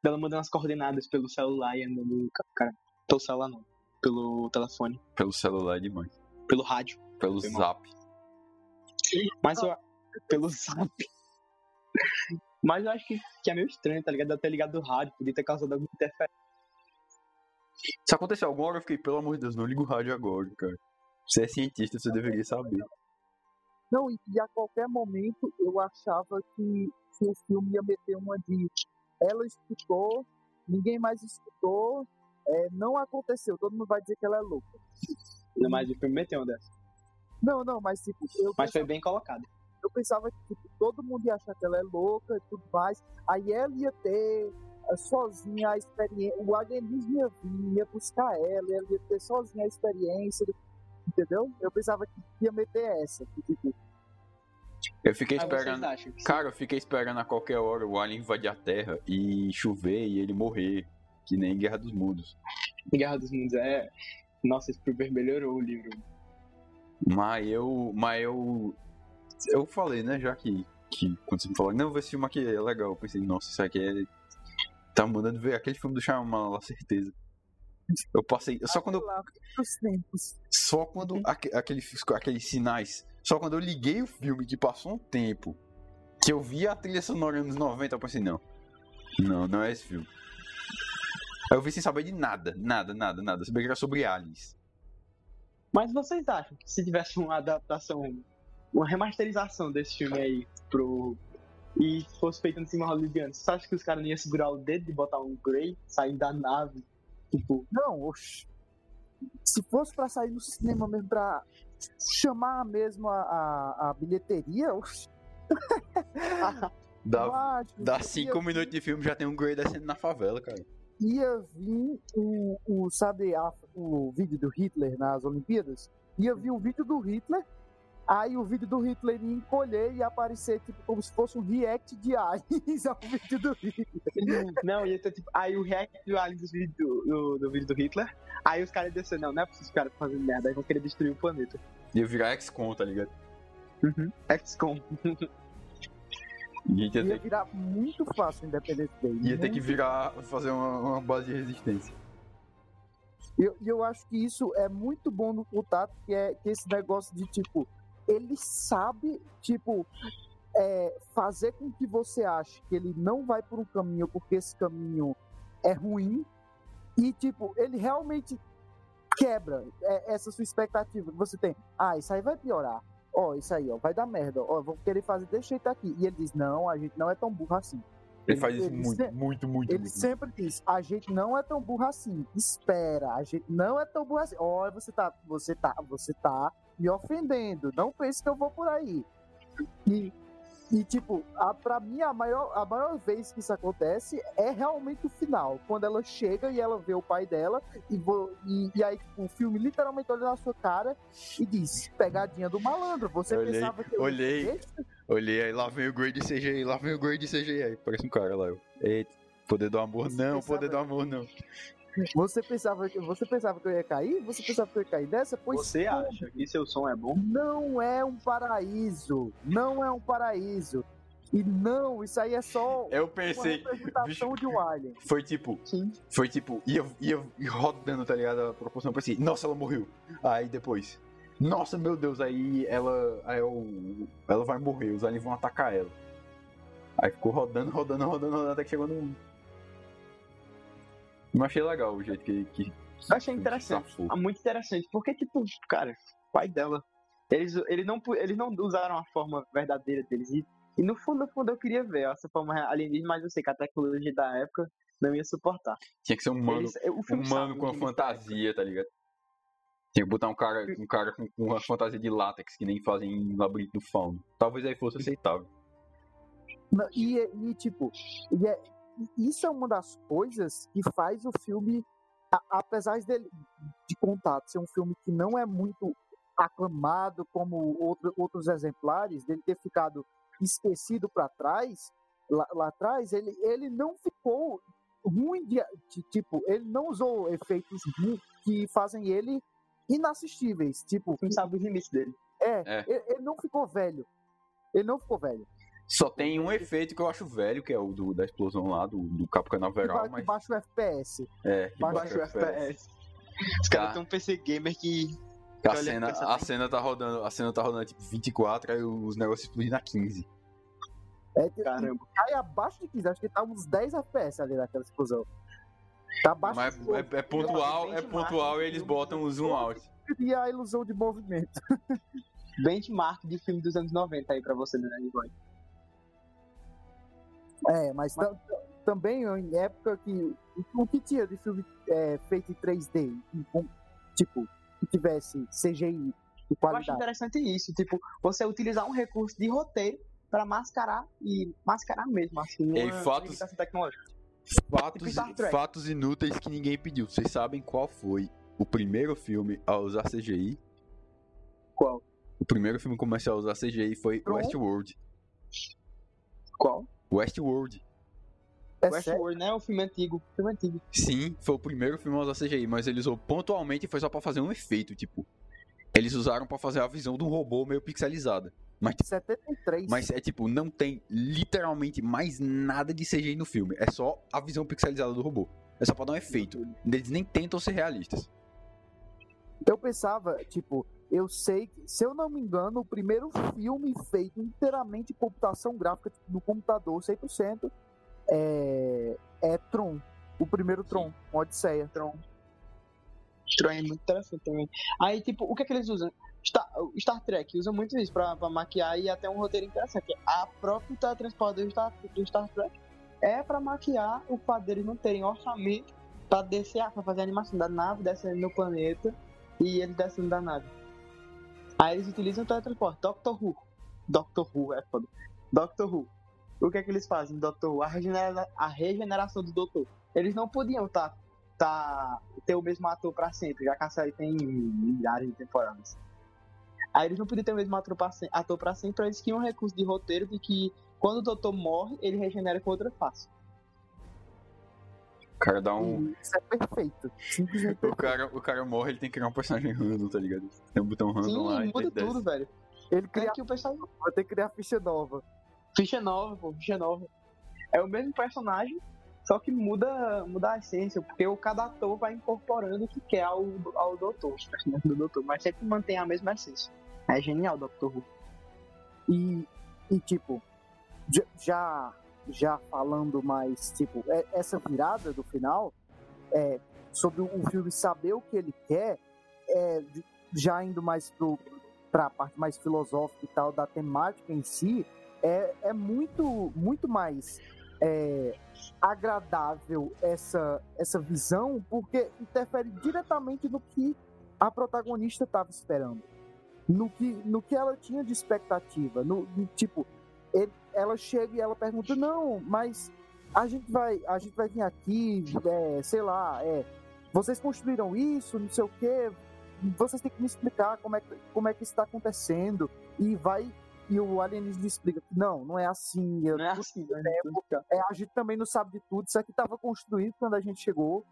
dela mandando as coordenadas pelo celular e andando. Cara, pelo celular não. Pelo telefone. Pelo celular é demais. Pelo rádio. Pelo zap. Mas eu. Pelo zap. Mas eu acho que, que é meio estranho, tá ligado? Ela ter ligado o rádio, podia ter causado alguma interferência. Se acontecer alguma hora, eu fiquei, pelo amor de Deus, não liga o rádio agora, cara. Você é cientista, você deveria saber. Não, e, e a qualquer momento eu achava que, que o filme ia meter uma de ela escutou, ninguém mais escutou, é, não aconteceu, todo mundo vai dizer que ela é louca. Ainda mais o filme meteu uma dessa. Não, não, mas tipo, eu, Mas foi pensava, bem colocado. eu pensava que tipo, todo mundo ia achar que ela é louca e tudo mais, aí ela ia ter eh, sozinha a experiência, o alienígena ia vir, ia buscar ela, ela ia ter sozinha a experiência, entendeu? Eu pensava que ia meter essa, tipo, Eu fiquei vocês esperando. Cara, eu fiquei esperando a qualquer hora o alien invadir a Terra e chover e ele morrer. Que nem Guerra dos Mundos. Guerra dos Mundos é. Nossa, Spielberg melhorou o livro. Mas eu. Mas eu. Eu falei, né, já que. que quando você me falou, não, esse filme aqui é legal. Eu pensei, nossa, isso aqui é. Tá mandando ver aquele filme do Shyamalan, certeza. Eu passei. Só quando. eu-. Só quando. aque- Aquele, aqueles sinais. Só quando eu liguei o filme, que passou um tempo. Que eu vi a trilha sonora nos 90, eu pensei, não. Não, não é esse filme. Aí eu vi sem saber de nada, nada, nada, nada. Sabia que era sobre aliens. Mas vocês acham que se tivesse uma adaptação, uma remasterização desse filme aí pro. E fosse feito no cinema hollywoodiano, você acha que os caras não iam segurar o dedo de botar um Grey, sair da nave? Tipo, Não, oxe. Se fosse pra sair no cinema mesmo, pra chamar mesmo a, a, a bilheteria, oxe, Dá, dá cinco minutos de filme já tem um Grey descendo na favela, cara. ia vir o, o sabe, a- o vídeo do Hitler nas Olimpíadas? Ia vir o vídeo do Hitler, aí o vídeo do Hitler ia encolher e aparecer tipo, como se fosse um react de aliens ao vídeo do Hitler. não, ia ter tipo. Aí o react do Alien do vídeo do, do, do vídeo do Hitler. Aí os caras iam descer, não, não é pra esses caras fazendo merda, aí vão querer destruir o planeta. Ia virar ex-con, tá ligado? Uhum. XCOM. Gente ia Ia ter, virar muito fácil o Independence Day. ia ter que muito virar, fazer uma, uma base de resistência. E eu, eu acho que isso é muito bom no contato, que é que esse negócio de, tipo, ele sabe, tipo, é, fazer com que você ache que ele não vai por um caminho porque esse caminho é ruim. E, tipo, ele realmente quebra é, essa sua expectativa que você tem. Ah, isso aí vai piorar. Ó, isso aí, ó, vai dar merda. Ó, vou querer fazer desse jeito aqui. E ele diz, não, a gente não é tão burro assim. Ele faz isso Ele muito, se- muito, muito, Ele muito. sempre diz: a gente não é tão burro assim. Espera, a gente não é tão burro assim. Olha, você tá, você tá, você tá me ofendendo. Não pense que eu vou por aí. E, e tipo, a, pra mim, a maior, a maior vez que isso acontece é realmente o final. Quando ela chega e ela vê o pai dela, e, vo- e, e aí tipo, o filme literalmente olha na sua cara e diz: pegadinha do malandro. Você Olhei, pensava que eu olhei. Olhei aí, lá vem o Grey de CGI, lá vem o Grey de CGI. Parece um cara lá. Eu, Eita, poder do amor Você não, pensava- poder do amor não. Você pensava, que, você pensava que eu ia cair? Você pensava que eu ia cair dessa? Pois Você como? acha que seu som é bom? Não é um paraíso. Não é um paraíso. E não, isso aí é só Eu uma pensei, representação de um alien. foi tipo, Sim. foi tipo, ia, ia rodando, tá ligado? A proporção, eu pensei, nossa, ela morreu. Aí depois, nossa, meu Deus, aí ela, aí eu, ela vai morrer, os aliens vão atacar ela. Aí ficou rodando, rodando, rodando, rodando, até que chegou no... Eu achei legal o jeito que, que Eu achei interessante. Safou. Ah, muito interessante. Porque, tipo, cara, o pai dela. Eles, eles, não, eles não usaram a forma verdadeira deles. E, e no fundo, no fundo, eu queria ver essa forma alienígena, mas eu sei que a tecnologia da época não ia suportar. Tinha que ser um mano, Eles- o um filme mano sabe com a fantasia, tá ligado? Tinha que botar um cara, um cara com, com uma fantasia de látex, que nem fazem em Labirinto do Fauno. Talvez aí fosse aceitável. Não, E, e, tipo, e é- isso é uma das coisas que faz o filme, a- apesar dele, de contato, ser um filme que não é muito aclamado como outro- outros exemplares, dele ter ficado esquecido para trás, lá, lá atrás, ele, ele não ficou ruim de, de- tipo, ele não usou efeitos que fazem ele inassistíveis, tipo, filme sabe os limites dele. é, É. Ele, ele não ficou velho. Ele não ficou velho. Só tem um efeito que eu acho velho, que é o do, da explosão lá, do, do Capo Canaveral, que mas. baixa o FPS. É, que baixa baixa o FPS. Os caras têm um PC gamer que. A cena, a cena tá rodando, a cena tá rodando tipo 24, aí os negócios explodem na 15. É, que- Caramba. cai abaixo de 15. Acho que tá uns 10 FPS ali naquela explosão. Tá abaixo Mas de é, é pontual, é pontual e eles filme botam o zoom out. e a ilusão de movimento. Benchmark de filme dos anos 90 aí pra você, né, Boy? É, mas, tam- também em época que. O que tinha de filme é, feito em 3D? com- tipo, que tivesse CGI de Eu acho qualidade. interessante isso, tipo, você utilizar um recurso de roteiro pra mascarar e mascarar mesmo, assim, E uma fatos- tecnológica. Fatos, Trek. fatos inúteis que ninguém pediu. Vocês sabem qual foi o primeiro filme a usar CGI? Qual? O primeiro filme comercial a usar CGI foi? Westworld. Qual? Westworld. É? Westworld, né? O filme antigo. Filme antigo. Sim, foi o primeiro filme a usar CGI, mas ele usou pontualmente e foi só pra fazer um efeito, tipo. Eles usaram pra fazer a visão de um robô meio pixelizada. Mas, tipo, 73. mas é tipo, não tem literalmente mais nada de CGI no filme. É só a visão pixelizada do robô. É só pra dar um efeito. Eles nem tentam ser realistas. Eu pensava, tipo, eu sei que, se eu não me engano, o primeiro filme feito inteiramente em computação gráfica tipo, no computador, 100%, é, é Tron. O primeiro Tron, Odisseia. Tron. Tron é muito interessante também. Aí, tipo, o que é que eles usam? Star, Star Trek usa muito isso pra, pra maquiar e até um roteiro interessante. A própria teletransporte do Star, do Star Trek é pra maquiar o fato deles não terem orçamento pra descer, pra fazer a animação da nave descendo no planeta e eles descendo da nave. Aí eles utilizam o teletransporte. Doctor Who. Doctor Who, é foda. Doctor Who. O que é que eles fazem, Doctor Who? A, regenera a regeneração do Doutor. Eles não podiam tá, tá, ter o mesmo ator pra sempre, já que a série tem milhares de temporadas. Aí eles não podiam ter o mesmo ator pra, se- ator pra sempre, eles tinham um recurso de roteiro de que quando o Doutor morre, ele regenera com outra face. O cara dá um. Isso é perfeito. Simplesmente O cara, o cara morre, ele tem que criar um personagem random, tá ligado? Tem um botão random Sim, lá e muda desce. tudo, velho. Ele É cria, que o pessoal. vai ter que criar ficha nova. Ficha nova, pô, ficha nova. É o mesmo personagem, só que muda, muda a essência, porque o cada ator vai incorporando o que quer ao, ao doutor, os personagens do doutor, mas sempre mantém a mesma essência. É genial, Doctor Who. E, e tipo, já- já, já falando mais, tipo, é- essa virada do final, é, sobre o filme saber o que ele quer, é, já indo mais pro, pra parte mais filosófica e tal, da temática em si, é, é muito, muito mais é, agradável essa, essa visão, porque interfere diretamente no que a protagonista estava esperando no que, no que ela tinha de expectativa. No, no- tipo, ele- ela chega e ela pergunta, não, mas a gente vai, a gente vai vir aqui, é, sei lá, é, vocês construíram isso, não sei o quê, vocês têm que me explicar como é, que- como é que está acontecendo. E vai, e o alienígena explica que não, não é assim. eu- Não é assim, né? é, a gente também não sabe de tudo, isso aqui estava construído quando a gente chegou.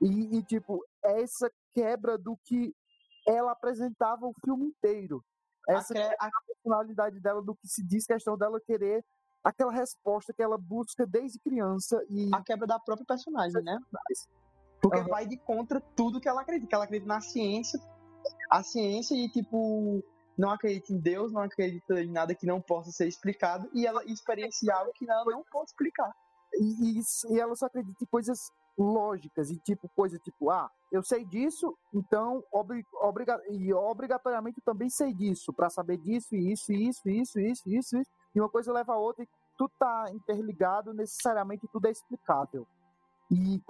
E, e, tipo, é essa quebra do que ela apresentava o filme inteiro. Essa cre- a personalidade dela, do que se diz questão dela querer aquela resposta que ela busca desde criança e a quebra da própria personagem, né? Porque Aham. vai de contra tudo que ela acredita. Que ela acredita na ciência, a ciência e, tipo, não acredita em Deus, não acredita em nada que não possa ser explicado, e ela experiencia algo que ela não pode explicar. e, e e ela só acredita em coisas lógicas e tipo coisa tipo, ah, eu sei disso, então obri obriga e obrigatoriamente também sei disso, para saber disso e isso, e isso, e isso, e isso, isso, isso, e uma coisa leva a outra e tudo tá interligado, necessariamente tudo é explicável. E,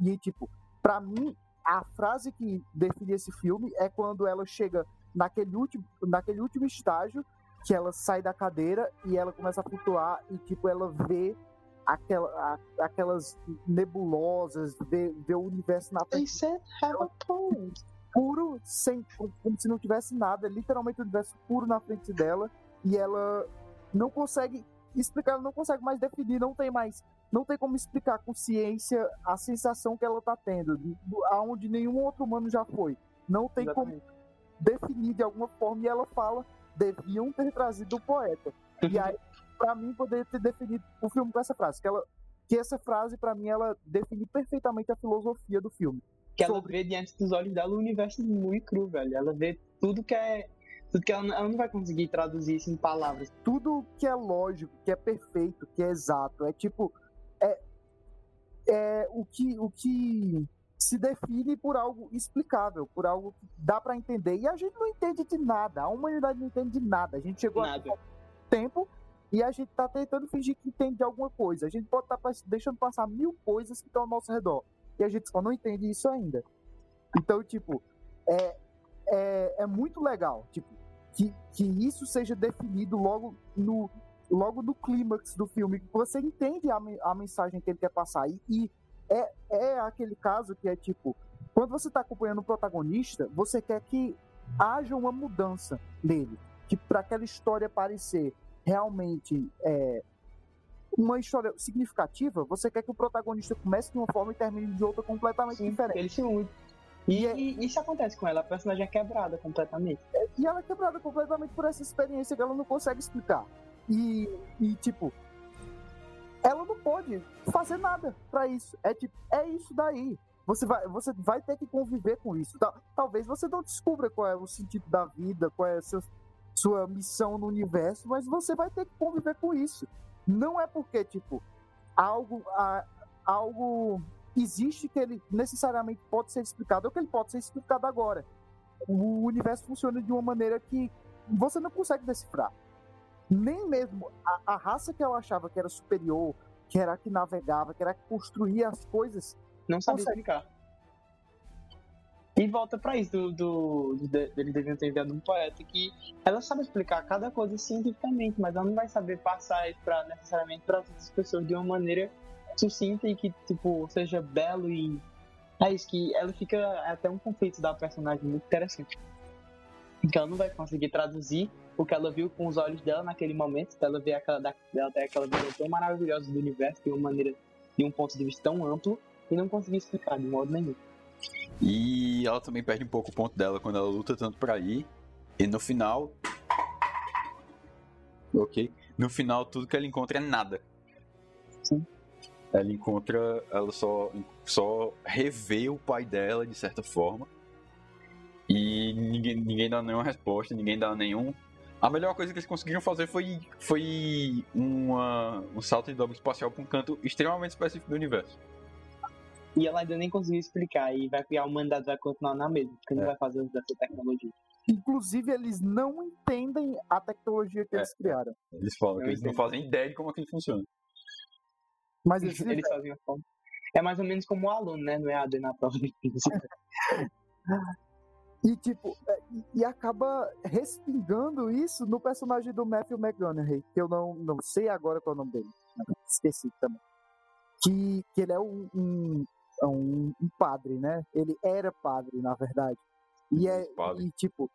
e tipo, para mim, a frase que define esse filme é quando ela chega naquele último, naquele último estágio que ela sai da cadeira e ela começa a flutuar e tipo ela vê aquela, aquelas nebulosas, vê, vê o universo na frente. Puro, sem, como se não tivesse nada, literalmente o universo puro na frente dela e ela não consegue explicar, ela não consegue mais definir, não tem mais, não tem como explicar com ciência a sensação que ela está tendo, aonde nenhum outro humano já foi. Não tem Exatamente. como definir de alguma forma e ela fala deviam ter trazido o poeta. E aí, para mim, poderia ter definido o filme com essa frase. Que, ela, que essa frase, para mim, ela define perfeitamente a filosofia do filme. Que ela vê diante dos olhos dela o universo muito cru, velho. Ela vê tudo que é. Tudo que ela, ela não vai conseguir traduzir isso em palavras. Tudo que é lógico, que é perfeito, que é exato. É tipo. É, é o que. O que se define por algo explicável, por algo que dá para entender. E a gente não entende de nada, a humanidade não entende de nada. A gente chegou nada. há tempo e a gente tá tentando fingir que entende de alguma coisa. A gente pode estar tá deixando passar mil coisas que estão ao nosso redor. E a gente só não entende isso ainda. Então, tipo, é, é, é muito legal, tipo, que, que isso seja definido logo no, logo no clímax do filme, que você entende a, a mensagem que ele quer passar. E, e é, é aquele caso que é tipo, quando você está acompanhando o protagonista, você quer que haja uma mudança nele, que para aquela história parecer realmente é, uma história significativa, você quer que o protagonista comece de uma forma e termine de outra completamente Sim, diferente. Ele se une. E, é e, isso acontece com ela, a personagem é quebrada completamente. É, e ela é quebrada completamente por essa experiência que ela não consegue explicar. E, e tipo, ela não pode fazer nada para isso. É tipo, é isso daí. Você vai, você vai ter que conviver com isso. Talvez você não descubra qual é o sentido da vida, qual é a sua, missão no universo, mas você vai ter que conviver com isso. Não é porque, tipo, algo, algo existe que ele necessariamente pode ser explicado, ou que ele pode ser explicado agora. O universo funciona de uma maneira que você não consegue decifrar nem mesmo a, a, raça que eu achava que era superior, que era a que navegava, que era a que construía as coisas. Não sabia consegue. explicar. E volta para isso, do, do, do, eles deviam ter enviado um poeta que ela sabe explicar cada coisa cientificamente, mas ela não vai saber passar isso pra, necessariamente para outras pessoas de uma maneira sucinta e que, tipo, seja belo e. É isso que ela fica é até um conflito da personagem muito interessante. Que ela não vai conseguir traduzir o que ela viu com os olhos dela naquele momento, ela vê aquela, ela tem aquela visão tão maravilhosa do universo de uma maneira, de um ponto de vista tão amplo, e não conseguir explicar de modo nenhum. E ela também perde um pouco o ponto dela quando ela luta tanto para ir, e no final. Ok? No final, tudo que ela encontra é nada. Sim. Ela encontra. Ela só, só revê o pai dela, de certa forma. E ninguém, ninguém dá nenhuma resposta, ninguém dá nenhum a melhor coisa que eles conseguiram fazer foi, foi uma, um salto de dobro espacial para um canto extremamente específico do universo. E ela ainda nem conseguiu explicar, e vai criar a humanidade vai continuar na mesma, porque é. não vai fazer uso dessa tecnologia. Inclusive, eles não entendem a tecnologia que é. eles criaram. Eles falam que eles não fazem ideia de como aquilo funciona. Mas eles, eles fazem a forma. É mais ou menos como o aluno, né? Não é a na prova de física. E, tipo, é, e acaba respingando isso no personagem do Matthew McConaughey, que eu não, não sei agora qual é o nome dele. Esqueci também. Que, que ele é um, um, um, um padre, né? Ele era padre, na verdade. E, é, e tipo,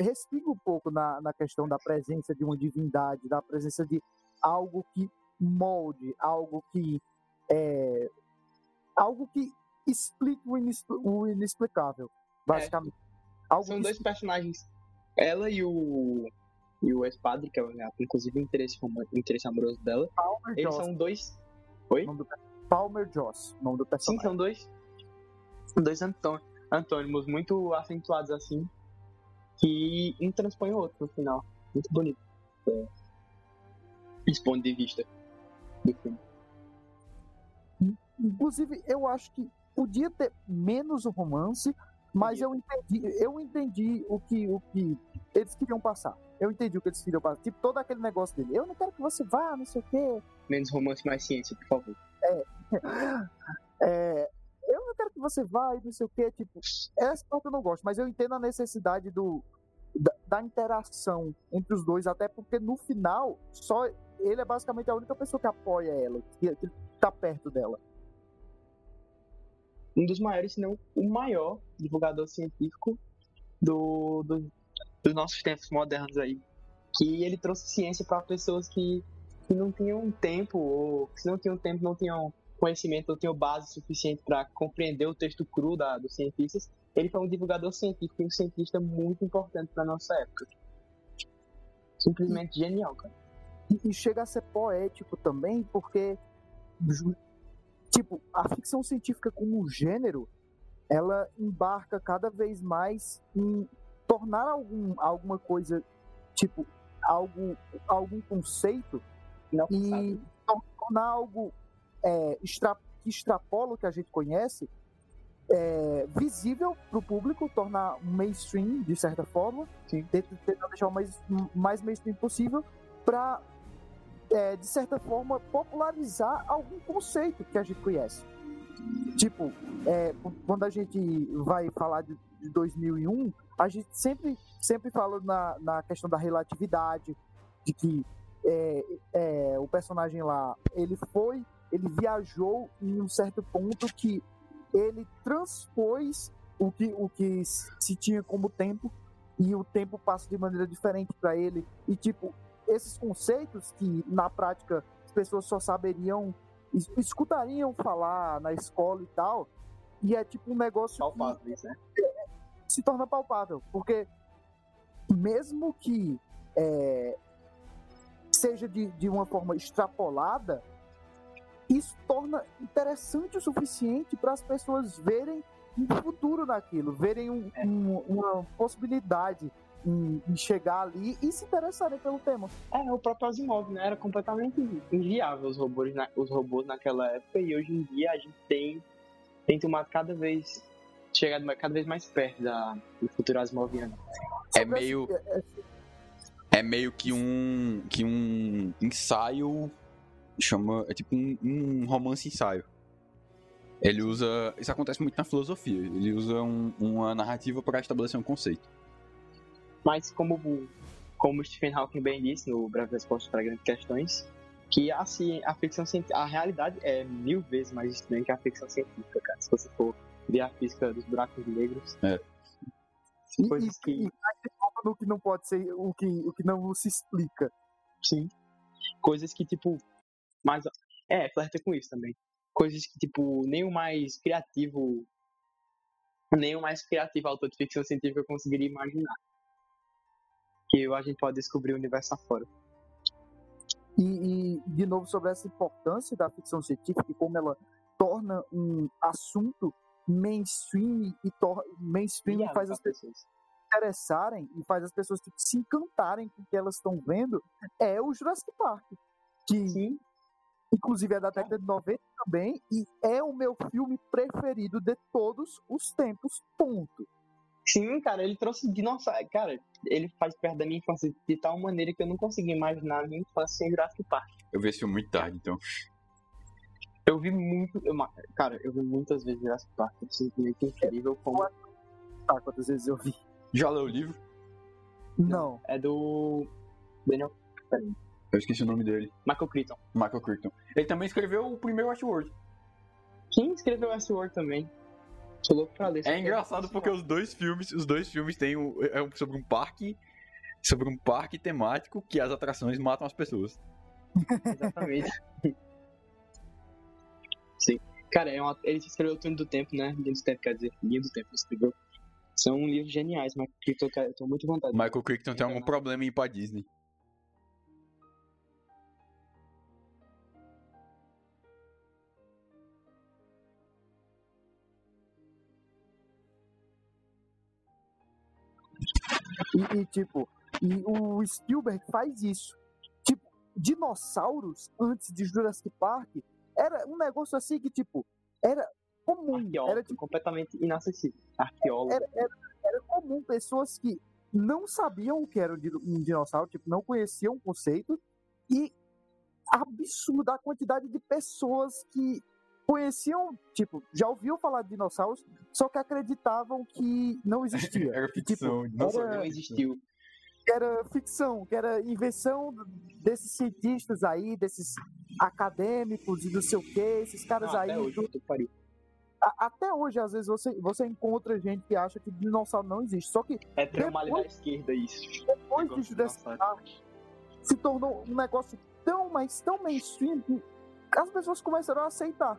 respinga um pouco na, na questão da presença de uma divindade, da presença de algo que molde, algo que é, algo que explica o inexplicável basicamente. É. São dois personagens, ela e o e o ex-padre, que é inclusive o interesse, o interesse amoroso dela. Palmer Eles Joss. são dois. Oi? Palmer Joss, nome do personagem. Sim, são dois. Dois antônimos, antônimos muito acentuados assim. Que um transpõe o outro no final. Muito bonito. É. Esse ponto de vista do filme. inclusive, eu acho que podia ter menos o romance, mas eu entendi, eu entendi o que, o que eles queriam passar. Eu entendi o que eles queriam passar. Tipo, todo aquele negócio dele. Eu não quero que você vá, não sei o quê. Menos romance, mais ciência, por favor. É, eu não quero que você vá e não sei o quê. Tipo, essa parte eu não gosto, mas eu entendo a necessidade do, da, da interação entre os dois, até porque no final, só ele é basicamente a única pessoa que apoia ela, que, que tá perto dela. Um dos maiores, se não o maior divulgador científico do, do, dos nossos tempos modernos aí. Que ele trouxe ciência para pessoas que, que não tinham tempo, ou que não tinham tempo, não tinham conhecimento, não tinham base suficiente para compreender o texto cru da, dos cientistas. Ele foi um divulgador científico e um cientista muito importante para nossa época. Simplesmente genial, cara. E, e chega a ser poético também, porque tipo, a ficção científica como gênero, ela embarca cada vez mais em tornar algum, alguma coisa, tipo, algo, algum conceito Não e sabe. tornar algo é, extra, que extrapola o que a gente conhece, é, visível para o público, tornar mainstream, de certa forma, tentar deixar o mais, mais mainstream possível, para, é, de certa forma, popularizar algum conceito que a gente conhece. Tipo, é, quando a gente vai falar de, de 2001, a gente sempre, sempre fala na, na questão da relatividade, de que é, é, o personagem lá, ele foi, ele viajou em um certo ponto que ele transpôs o que, o que se tinha como tempo e o tempo passa de maneira diferente para ele. E, tipo, esses conceitos que na prática as pessoas só saberiam, es- escutariam falar na escola e tal, e é tipo um negócio que Palpáveis, né? se torna palpável, porque mesmo que é, seja de, de uma forma extrapolada, isso torna interessante o suficiente para as pessoas verem um futuro naquilo, verem um- um- uma possibilidade em, em chegar ali e se interessarem pelo tema. É, o próprio Asimov, né? Era completamente inviável os robôs, na- os robôs naquela época e hoje em dia a gente tem, tem tomado cada vez, chegado mais- cada vez mais perto da, do futuro Asimoviano. É meio, esse- é- é meio que um, que um ensaio, chama, é tipo um, um romance ensaio. Ele usa, isso acontece muito na filosofia, ele usa um- uma narrativa para estabelecer um conceito. Mas como, como Stephen Hawking bem disse no Breve Resposta para Grandes Questões, que a, a ficção científica, a realidade é mil vezes mais estranha que a ficção científica, cara. Se você for ver a física dos buracos negros, e, coisas que- e no que não pode ser, o que, o que não se explica. Sim. Coisas que, tipo, mais. É, flerta com isso também. Coisas que, tipo, nem o mais criativo. Nem o mais criativo autor de ficção científica conseguiria imaginar. Que a gente pode descobrir o universo afora. E, e, de novo, sobre essa importância da ficção científica e como ela torna um assunto mainstream e mainstream e faz as pessoas se interessarem e faz as pessoas tipo, se encantarem com o que elas estão vendo, é o Jurassic Park. Que, Sim, inclusive, é da década de 90 também e é o meu filme preferido de todos os tempos, ponto. sim, cara, ele trouxe dinossauro. Cara, ele faz perto da minha infância de tal maneira que eu não consegui imaginar a minha infância sem Jurassic Park. Eu vi esse filme muito tarde, então. Eu vi muito. eu cara, eu vi muitas vezes Jurassic Park. É simplesmente incrível como. Tá, quantas vezes eu vi? Já leu o livro? Não. É do. Daniel. Eu esqueci o nome dele. Michael Crichton. Michael Crichton. Ele também escreveu o primeiro Westworld. Quem escreveu Westworld também? Sou louco pra ler. É engraçado porque os dois filmes, os dois filmes têm um, é um- sobre um parque, sobre um parque temático que as atrações matam as pessoas. Exatamente. Sim. Cara, é uma... ele escreveu o Túnel do Tempo, né? Linha do Tempo, quer dizer, Linha do Tempo, ele escreveu. São livros geniais, mas eu, quero- eu tô muito vontade. Michael Crichton tem algum problema em ir pra Disney. E, e, tipo, e o Spielberg faz isso. Tipo, dinossauros, antes de Jurassic Park, era um negócio assim que, tipo, era comum. Arqueólogo, Era, tipo, completamente inacessível. Arqueólogo. era, era, era comum pessoas que não sabiam o que era um dino- dinossauro, tipo, não conheciam o conceito, e absurda a quantidade de pessoas que conheciam, tipo, já ouviam falar de dinossauros, só que acreditavam que não existia. Era que, ficção. tipo, não era-. Não existiu. que era ficção, que era invenção desses cientistas aí, desses acadêmicos e não sei o que, esses caras Não, aí. até hoje, do- a- até hoje, às vezes, você, você encontra gente que acha que dinossauro não existe. Só que É trauma ali da esquerda isso. depois disso de desse se tornou um negócio tão, mas tão mainstream que as pessoas começaram a aceitar.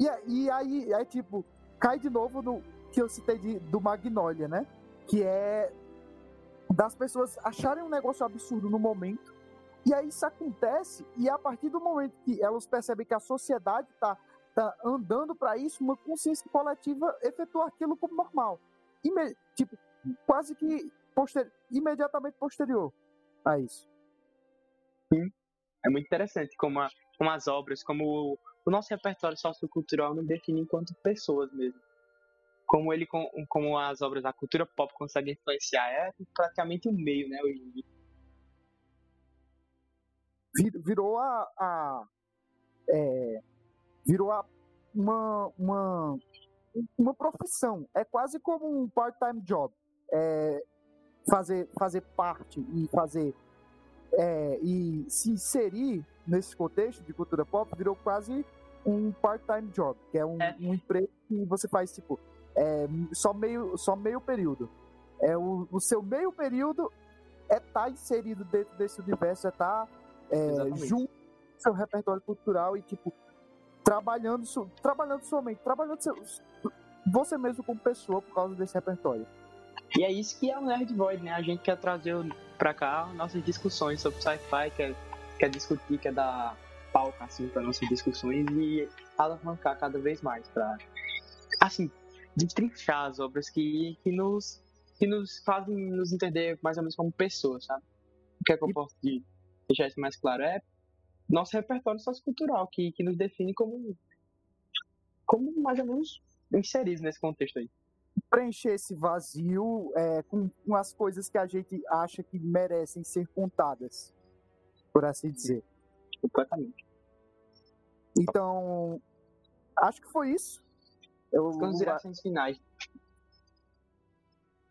E, e aí, é tipo, cai de novo no que eu citei de, do Magnolia, né? Que é das pessoas acharem um negócio absurdo no momento. E aí isso acontece, e a partir do momento que elas percebem que a sociedade tá, tá andando para isso, uma consciência coletiva efetua aquilo como normal. Tipo, quase que poster- imediatamente posterior a isso. É muito interessante como, a- como as obras, como o, nosso repertório sociocultural nos define enquanto pessoas mesmo. Como ele, com- como as obras da cultura pop conseguem influenciar, é praticamente um meio, né, hoje em dia. Vir- virou a, a- é, virou a, uma, uma uma profissão é quase como um part-time job é, fazer fazer parte e fazer é, e se inserir nesse contexto de cultura pop virou quase um part-time job que é um, É. um emprego que você faz tipo é, só meio só meio período é o, o seu meio período é estar inserido dentro desse universo é estar é, Exatamente. junto com seu repertório cultural e tipo trabalhando trabalhando sua mente trabalhando seu, você mesmo como pessoa por causa desse repertório E é isso que é o Nerd Void, né? A gente quer trazer pra cá nossas discussões sobre sci-fi, quer, quer discutir, quer dar palco assim para nossas discussões e alavancar cada vez mais pra, assim, destrinchar as obras que, que nos que nos fazem nos entender mais ou menos como pessoas, sabe? O que é que eu posso de- deixar isso mais claro? É nosso repertório sociocultural que, que nos define como como mais ou menos inseridos nesse contexto aí. preencher esse vazio é, com, com as coisas que a gente acha que merecem ser contadas por assim dizer Completamente. então acho que foi isso eu Considerações finais.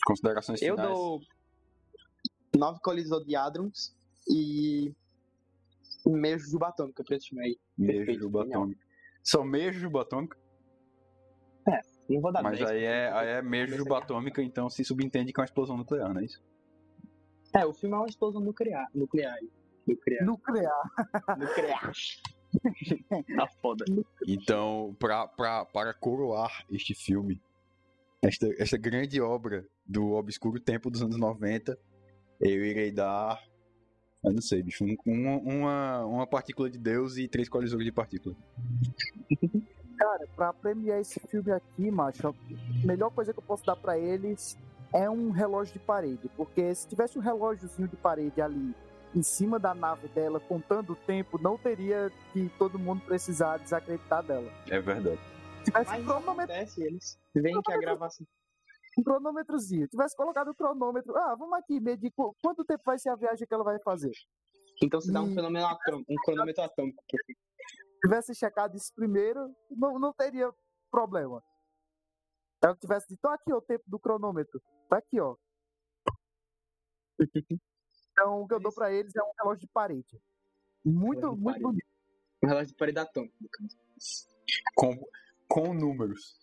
Considerações Eu finais. dou nove colisões de e meio jujuba atômica pra esse time aí. Meio juba atômica. Só meio juba atômica, Não vou dar mas 10. aí é, aí é meio juba atômica, então se subentende que é uma explosão nuclear, não é isso? É, o filme é uma explosão nuclear. Nuclear. Nuclear. nuclear nuclear. tá foda. Então, pra, pra, para coroar este filme, esta, esta grande obra do obscuro tempo dos anos 90, eu irei dar. Eu não sei, bicho. um- uma, uma, uma partícula de Deus e três colisores de partícula. Cara, pra premiar esse filme aqui, macho, a melhor coisa que eu posso dar pra eles é um relógio de parede. Porque se tivesse um relógiozinho de parede ali em cima da nave dela, contando o tempo, não teria que todo mundo precisar desacreditar dela. É verdade. Se tivesse Mas cronômetro, acontece, eles veem que a gravação. um cronômetrozinho, tivesse colocado o cronômetro, ah, vamos aqui medir qu- quanto tempo vai ser a viagem que ela vai fazer. Então se dá um E- fenômeno atômico, um cronômetro atômico. tivesse checado isso primeiro, não, não teria problema. Ela tivesse dito, "Ó, aqui ó, o tempo do cronômetro, tá aqui, ó. Então, o que eu dou pra eles é um relógio de parede. Muito, Relógio muito parede. bonito. Um relógio de parede caso. Com, com números.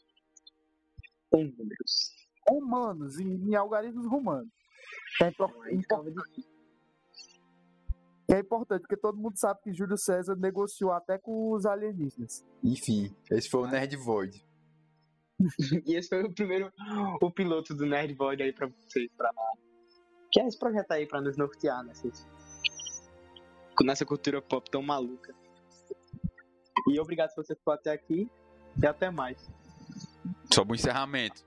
Com números. Romanos, em, em algarismos romanos. É, impor- Aí impor- ficava difícil. que é importante, porque todo mundo sabe que Júlio César negociou até com os alienígenas. Enfim, esse foi o Nerd Void. E esse foi o primeiro, o piloto do Nerd Void aí pra vocês, pra Que é esse projeto aí pra nos nortear nessas, nessa cultura pop tão maluca. E obrigado se você ficou até aqui e até mais. Sobre o encerramento.